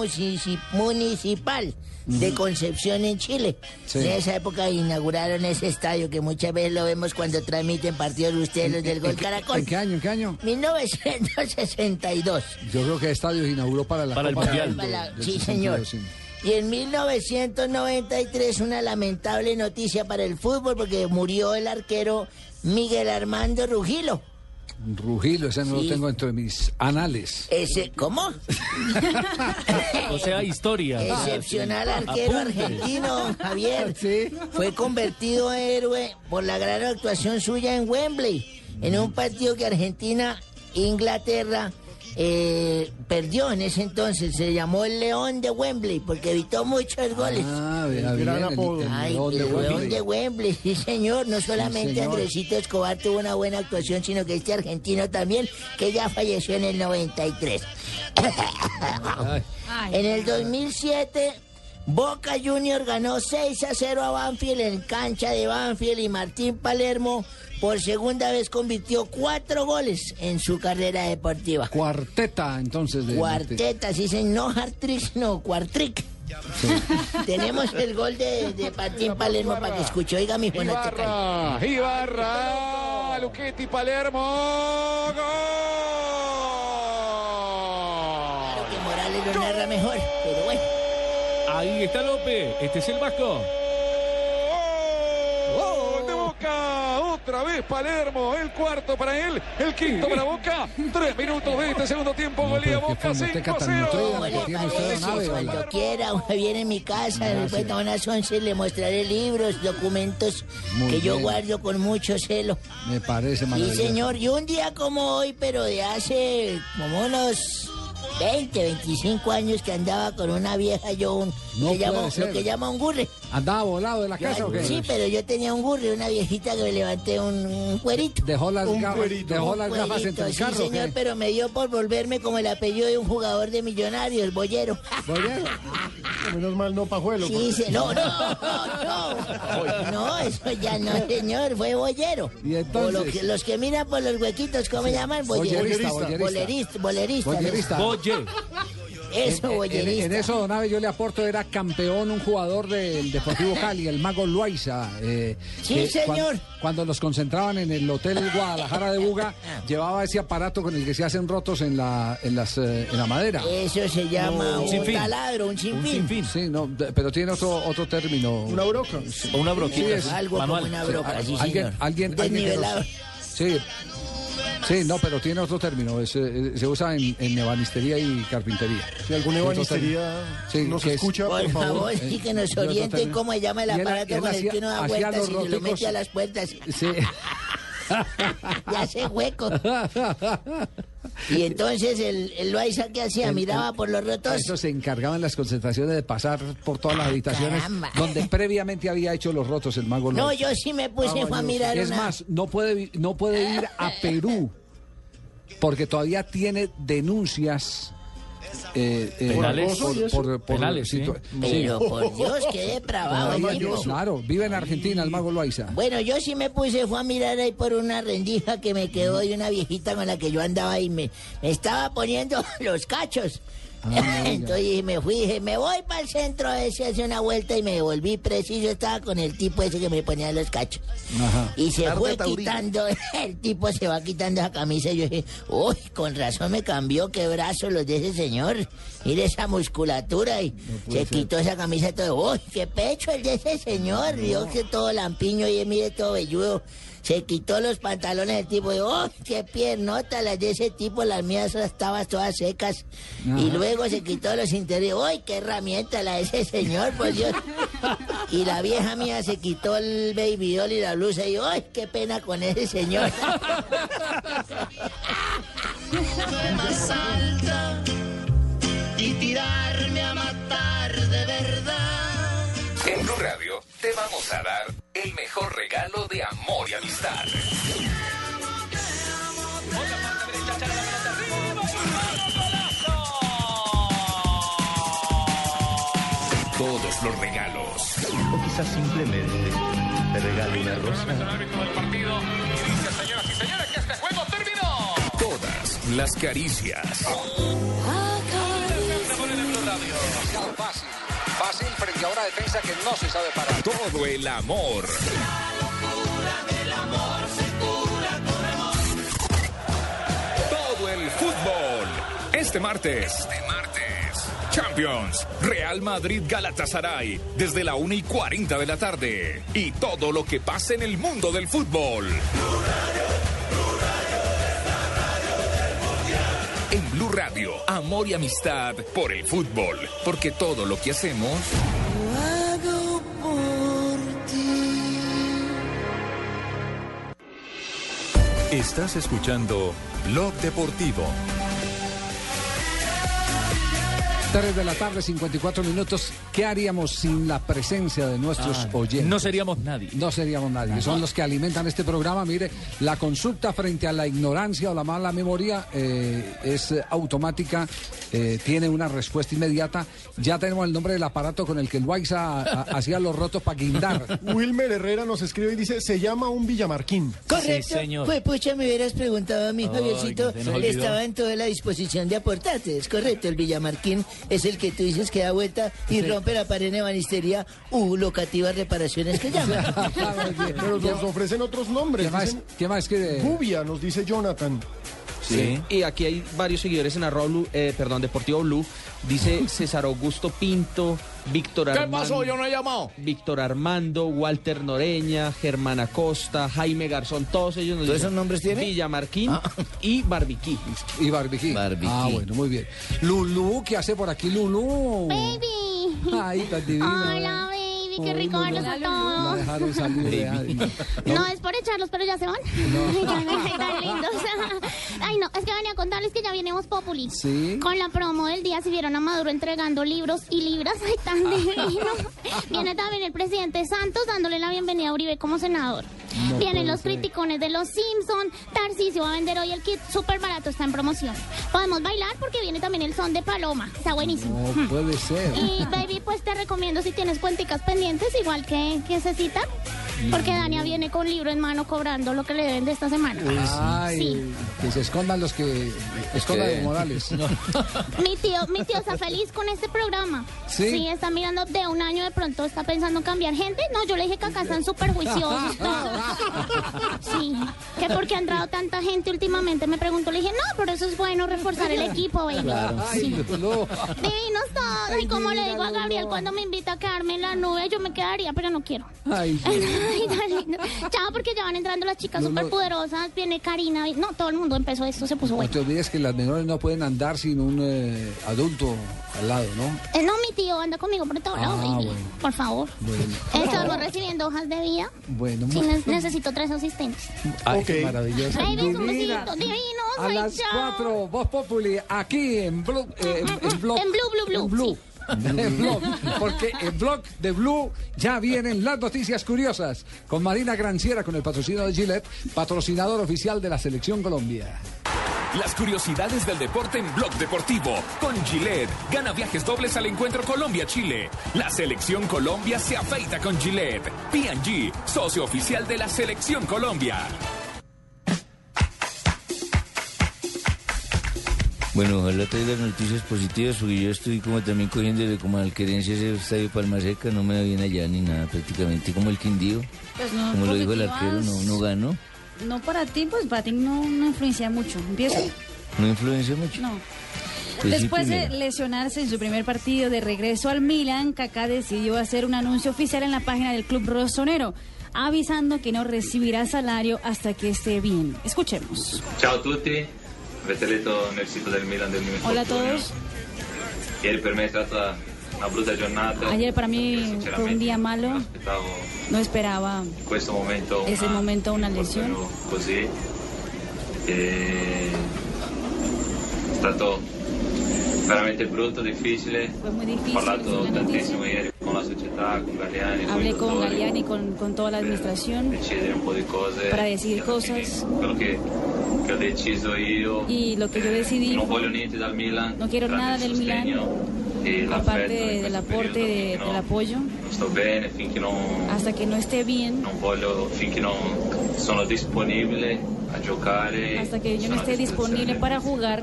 S7: Municipal de Concepción en Chile.
S3: Sí.
S7: En esa época inauguraron ese estadio que muchas veces lo vemos cuando transmiten partidos de ustedes los del Gol Caracol.
S3: ¿En qué año? ¿En qué año?
S7: 1962.
S3: Yo creo que Estadio inauguró para la
S1: Para el
S3: Copa
S1: Mundial.
S7: la-
S3: del
S7: sí,
S3: 62,
S7: señor. Y en 1993 una lamentable noticia para el fútbol porque murió el arquero Miguel Armando Rugilo.
S3: Rugilo, ese no
S7: Sí.
S3: lo tengo entre mis anales.
S7: Ese, ¿cómo? <laughs>
S1: O sea, historia.
S7: Excepcional arquero
S1: Apunte.
S7: argentino, Javier. <laughs> Fue convertido en héroe por la gran actuación suya en Wembley, en un partido que Argentina, Inglaterra, eh, perdió en ese entonces. Se llamó el León de Wembley porque evitó muchos goles.
S3: Ah, bien,
S6: gran apodo.
S7: Ay,
S3: León de
S7: León
S3: Wembley.
S7: de Wembley, sí señor. No solamente
S3: señor.
S7: Andresito Escobar tuvo una buena actuación, sino que este argentino también, que ya falleció en el 93. En el 2007, Boca Junior ganó 6 a 0 a Banfield en cancha de Banfield y Martín Palermo por segunda vez convirtió cuatro goles en su carrera deportiva.
S3: Cuarteta, entonces. De,
S7: Cuarteta, sí, señor, no hard-trick, sino cuartrick. <laughs> Tenemos el gol de, de Martín Palermo para que escuche. Oiga, mi
S54: Ibarra, Ibarra, Luchetti, Palermo,
S7: Claro que Morales lo narra mejor, pero bueno.
S1: Ahí está López. Este es el Vasco.
S54: ¡Gol de Boca! Otra vez Palermo, el cuarto para él, el quinto para Boca. Tres minutos de este segundo tiempo, golía Boca 5 a 0.
S7: ¿Cómo le parece? Cuando quiera, viene en mi casa, después a unas 11 le mostraré libros, documentos
S3: Muy
S7: que yo
S3: bien.
S7: guardo con mucho celo.
S3: Me parece
S7: Sí,
S3: maravilloso.
S7: señor, y un día como hoy, pero de hace como unos 20, 25 años que andaba con una vieja, yo un,
S3: No
S7: que llamo-
S3: puede ser.
S7: lo que llama un gurre.
S3: ¿Andaba volado de la casa o qué?
S7: Sí, pero yo tenía un gurre, una viejita que me levanté un, un cuerito.
S3: Dejó las
S7: Un
S3: gafas,
S7: cuerito.
S3: dejó las gafas entre el
S7: sí,
S3: carro. ¿o qué?
S7: señor, pero me dio por volverme como el apellido de un jugador de millonarios, Bollero.
S6: ¿Bollero? <laughs> Menos mal no pajuelo.
S7: Sí,
S6: porque-
S7: se- no, no, no, no, eso ya no, señor, fue bollero.
S3: ¿Y entonces?
S7: lo que- los que miran por los huequitos, ¿cómo llaman?
S3: Bollerista.
S7: Bolerista, bolerista.
S3: Bollerista.
S7: Eso,
S3: En- en,
S7: bollerista.
S3: en eso, Don Abe, yo le aporto, era campeón un jugador del Deportivo Cali, el mago Loaiza. eh,
S7: Sí,
S3: que
S7: señor.
S3: cuan- Cuando, los concentraban en el Hotel Guadalajara de Buga, <laughs> llevaba ese aparato con el que se hacen rotos en la, en las, eh, en la madera.
S7: Eso se llama un,
S3: sinfín.
S7: taladro, un sinfín.
S3: Sí, no, de- pero tiene otro, otro término.
S6: Una broca.
S5: O una broquita.
S3: Sí, es-
S7: Algo como una broca, sí,
S3: alguien,
S7: señor.
S3: alguien, alguien sí, sí, no, pero tiene otro término. es, eh, se usa en, en ebanistería y carpintería.
S6: Si alguna
S3: Otro
S6: ebanistería
S3: término. Sí,
S6: nos
S3: que
S6: escucha, por,
S7: Por
S6: favor.
S7: favor, sí que nos orienten cómo se llama el
S3: Y él-
S7: aparato
S3: él
S7: con el
S3: hacía-
S7: que uno da vueltas y se lo mete a las puertas
S3: Sí. <laughs>
S7: y hace hueco. <laughs> <laughs> Y entonces el, el Loaiza que hacía,
S3: El-
S7: miraba
S3: el-
S7: por los rotos.
S3: Eso se encargaba en las concentraciones de pasar por todas las habitaciones
S7: caramba.
S3: donde <laughs> previamente había hecho los rotos el mago
S7: No, yo sí me puse fue a mirar
S3: Es
S7: una...
S3: más, no puede, no puede ir a <laughs> Perú porque todavía tiene denuncias. Eh, eh,
S1: ¿Penales?
S3: por- por- por-
S1: Penales, sí.
S7: Pero por <laughs> Dios, qué depravado.
S3: Claro, vive en Argentina el mago Loaiza.
S7: Bueno, yo sí me puse, fue a mirar ahí por una rendija que me quedó de una viejita con la que yo andaba y me, me estaba poniendo <laughs> los cachos.
S3: Ah,
S7: Entonces me fui, dije, me voy para el centro ese, hace una vuelta y me devolví preciso, estaba con el tipo ese que me ponía los cachos.
S3: Ajá.
S7: Y se
S39: Tarde
S7: fue
S39: Taurino.
S7: quitando, <laughs> el tipo se va quitando la camisa y yo dije, uy, con razón me cambió, qué brazos los de ese señor. Mire esa musculatura y se quitó esa camisa y todo, uy, qué pecho el de ese señor, vio que todo lampiño y mire todo velludo. Se quitó los pantalones del tipo y, uy, qué piernota las de ese tipo, las mías estaban todas secas. Y luego se quitó los interiores, uy, qué herramienta la de ese señor, por Dios. Y la vieja mía se quitó el baby doll y la blusa y ¡ay, qué pena con ese señor!
S55: más alta y tirarme a matar de verdad.
S17: En Blue Radio te vamos a dar el mejor regalo de amor y amistad. Todos los regalos.
S56: O quizás simplemente te regalo una rosa.
S17: Todas las caricias.
S3: Fácil, fácil frente a una defensa que no se sabe parar.
S17: Todo el amor. Todo el fútbol. Este martes. Este martes. Champions. Real Madrid Galatasaray. Desde la 1 y 40 de la tarde. Y todo lo que pasa en el mundo del fútbol. En Radio, amor y amistad por el fútbol. Porque todo lo que hacemos
S55: Hago por ti.
S17: Estás escuchando Blog Deportivo.
S3: 3 de la tarde, 54 minutos. ¿Qué haríamos sin la presencia de nuestros
S1: Ah,
S3: oyentes?
S1: no seríamos nadie.
S3: No seríamos nadie. Son los que alimentan este programa. Mire, la consulta frente a la ignorancia o la mala memoria eh, es automática, eh, tiene una respuesta inmediata. Ya tenemos el nombre del aparato con el que el Waiza <laughs> hacía los rotos para guindar.
S6: Wilmer Herrera nos escribe y dice, se llama un Villamarquín.
S7: Correcto. Pues pucha, me hubieras preguntado a mi
S6: Ay,
S7: Javiercito. Estaba en toda la disposición de aportarte. Es correcto, el Villamarquín es el que tú dices que da vuelta y
S6: Sí.
S7: rompe la pared en ebanistería u locativas reparaciones que llaman. <laughs>
S6: Pero nos ofrecen otros nombres.
S7: ¿Qué más-
S6: dicen
S3: qué más que
S6: Gubia, nos dice Jonathan.
S14: Sí. Y aquí hay varios seguidores en arroba Blue, eh, perdón, Deportivo Blue. Dice César Augusto Pinto, Víctor
S5: ¿Qué
S14: Armando.
S5: pasó? Yo no he llamado.
S14: Víctor Armando, Walter Noreña, Germán Acosta, Jaime Garzón, todos ellos nos
S5: ¿Todos
S14: dicen
S5: esos nombres tiene?
S14: Villamarquín y Barbiquí.
S3: Y Barbiquí. Ah, bueno, muy bien. Lulú, ¿qué hace por aquí Lulú?
S57: Baby.
S3: Ay, tan divina.
S57: Hola, baby. Qué rico verlos a todos.
S3: dejaron salir.
S57: No es por echarlos, pero ya se van. Ay, <laughs> tan lindos. <laughs> Ay, no, es que venía a contarles que ya viene Voz Populi.
S3: Sí.
S57: Con la promo del día, si vieron a Maduro entregando libros y libras, ay, tan divino. Viene también el presidente Santos dándole la bienvenida a Uribe como senador.
S3: No
S57: Vienen los
S3: ser.
S57: criticones de los Simpson. Tarcisio va a vender hoy el kit súper barato, está en promoción. Podemos bailar porque viene también el son de Paloma. Está buenísimo.
S3: No puede ser.
S57: Y baby, pues te recomiendo si tienes cuenticas pendientes, igual que, que Cecita, porque Dania viene con libro en mano cobrando lo que le deben de esta semana.
S3: Ay,
S57: Sí.
S3: que se escondan los que escondan de Morales. <laughs>
S57: Mi tío, mi tío está feliz con este programa.
S3: ¿Sí?
S57: está mirando de un año de pronto, está pensando en cambiar gente. No, yo le dije que acá están súper juiciosos. <laughs> Sí, que porque ha entrado tanta gente últimamente, me preguntó, le dije, no, pero eso es bueno, reforzar el equipo, baby.
S3: Claro.
S57: Sí.
S3: Ay, no.
S57: Divinos todos. Y como le digo a Gabriel
S3: no.
S57: cuando me invita a quedarme en la nube, yo me quedaría, pero no quiero.
S3: Ay, <laughs>
S57: Ay, tan lindo. Chao, porque ya van entrando las chicas
S3: No, no.
S57: súper poderosas. Viene Karina. No, todo el mundo empezó esto, se puso
S3: No
S57: bueno.
S3: te olvides que las menores no pueden andar sin un eh, adulto al lado, ¿no?
S57: Eh, no, mi tío anda conmigo por todo lado,
S3: Ah,
S57: baby.
S3: bueno.
S57: Por favor.
S3: Bueno,
S57: Estamos recibiendo hojas de vida.
S3: bueno.
S57: Sí, ne- necesito tres asistentes.
S3: Ay, qué maravilloso.
S57: Baby, un
S3: Divina.
S57: besito. Divinos.
S3: A
S57: ay,
S3: las
S57: chao.
S3: 4, Voz Populi, aquí en Blue. eh, en, en Blog-
S57: En Blue, Blue, Blue,
S3: En Blue. <laughs> Porque en Blog de Blue ya vienen las noticias curiosas con Marina Granciera con el patrocinio de Gillette, patrocinador oficial de la Selección Colombia.
S58: Las curiosidades del deporte en Blog Deportivo. Con Gillette. Gana viajes dobles al encuentro Colombia-Chile. La selección Colombia se afeita con Gillette. P&G, socio oficial de la selección Colombia.
S5: Bueno, ojalá traiga noticias positivas porque yo estoy como también cogiendo de como alquerencia ese estadio Palma Seca, no me va bien allá ni nada prácticamente, como el Quindío,
S11: Pues no,
S5: como lo dijo el arquero, no, no ganó,
S11: No para ti, pues para ti no, no influencia mucho. Empiezo.
S5: no influencia mucho.
S11: No.
S5: Pues sí,
S11: Después de lesionarse en su primer partido de regreso al Milan, Kaká decidió hacer un anuncio oficial en la página del club rossonero, avisando que no recibirá salario hasta que esté bien. Escuchemos.
S59: Ciao a tutti, letto nel sito del Milan del mio
S11: Hola a todos.
S59: Ieri per me è stata una brutta giornata.
S11: Ayer para mí fue un día malo. No esperaba
S59: questo momento
S11: ese
S59: una-
S11: momento una lesión.
S59: così. E... È stato veramente brutto, difficile.
S11: Fue muy
S59: Ho
S11: difícil.
S59: parlato
S11: la
S59: tantissimo
S11: noticia.
S59: ieri con la società, con Galliani, con
S11: Hablé con Galeani, con, con toda la administración
S59: un
S11: para
S59: fine
S11: cosas
S59: deciso
S11: y lo que yo decidí,
S59: dal Milan.
S11: no quiero nada del Milan, aparte del aporte de- del apoyo,
S59: non,
S11: hasta que no esté bien,
S59: non sono disponibile a giocare.
S11: hasta que yo no esté disponible para jugar,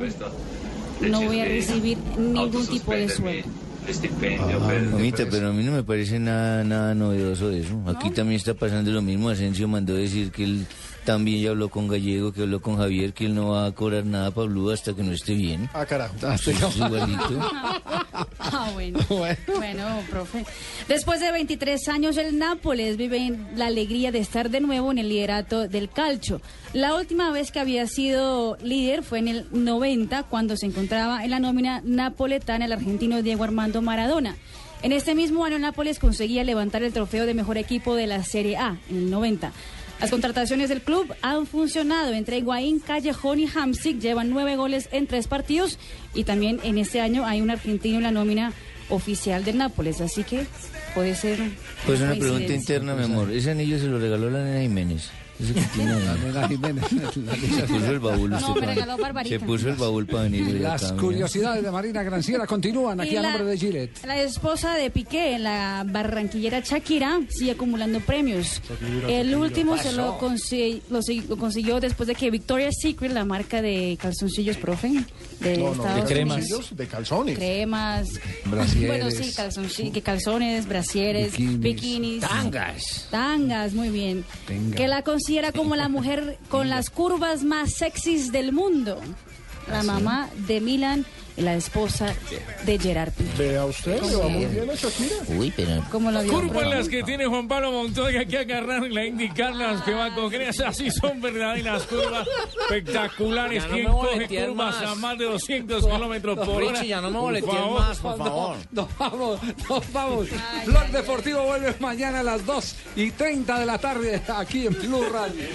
S11: no voy a recibir ningún tipo de sueldo.
S59: Per
S5: Mamita, pero a mí no me parece nada, nada novedoso eso. Aquí también está pasando lo mismo. Asensio mandó decir que él también ya habló con Gallego, que habló con Javier, que él no va a cobrar nada para Blue hasta que no esté bien.
S6: Ah, carajo.
S5: Eso es igualito. <laughs>
S11: Ah, <laughs> bueno. bueno, profe. Después de 23 años, el Nápoles vive en la alegría de estar de nuevo en el liderato del calcio. La última vez que había sido líder fue en el 90, cuando se encontraba en la nómina napoletana el argentino Diego Armando Maradona. En este mismo año, el Nápoles conseguía levantar el trofeo de mejor equipo de la Serie A, en el 90. Las contrataciones del club han funcionado. Entre Higuaín, Callejón y Hamsik llevan nueve goles en tres partidos. Y también en este año hay un argentino en la nómina oficial del Nápoles. Así que puede ser.
S5: Pues una pregunta interna, mi amor. Ese anillo se lo regaló la nena Jiménez. Ese que tiene ahí.
S3: La <laughs> nena Jiménez.
S5: Se puso el baúl.
S11: No,
S5: usted
S11: me
S5: pa-
S11: regaló Barbarita.
S5: Se puso el baúl para venir. hoy
S3: Las curiosidades de Marina Granciera continúan aquí a
S11: la-
S3: nombre de Gillette.
S11: La esposa de Piqué, la barranquillera Shakira, sigue acumulando premios.
S6: Shakira,
S11: El
S6: Shakira.
S11: último se
S6: Pasó.
S11: lo, consi- lo, si- lo consiguió después de que Victoria's Secret, la marca de calzoncillos, profe, de
S6: No, no,
S11: Estados
S6: de
S11: Unidos.
S6: calzoncillos, de calzones.
S11: Cremas,
S3: Brasieres.
S11: bueno, sí, calzoncillos, que calzones, brasieres,
S3: Bikinis.
S11: bikinis,
S5: Tangas.
S11: tangas, muy bien.
S3: Tenga.
S11: Que la considera como la mujer con las curvas más sexys del mundo. la mamá de Milan, la esposa de Gerard Piqué.
S6: Vea usted, le va muy bien a Shakira.
S13: Uy, pero...
S11: ¿Cómo la?
S1: Curvas las que tiene Juan Pablo Montoya, que agarrarla e indicarlas que va a coger. Esas sí son verdaderas curvas espectaculares.
S60: Ya no
S1: ¿Quién
S60: me
S1: coge curvas
S60: más.
S1: a más de 200 kilómetros por hora?
S60: Richie, ya no me boleteen más, por favor.
S3: Nos vamos, nos vamos. Blog Deportivo vuelve mañana a las 2 y 30 de la tarde aquí en Blue Radio.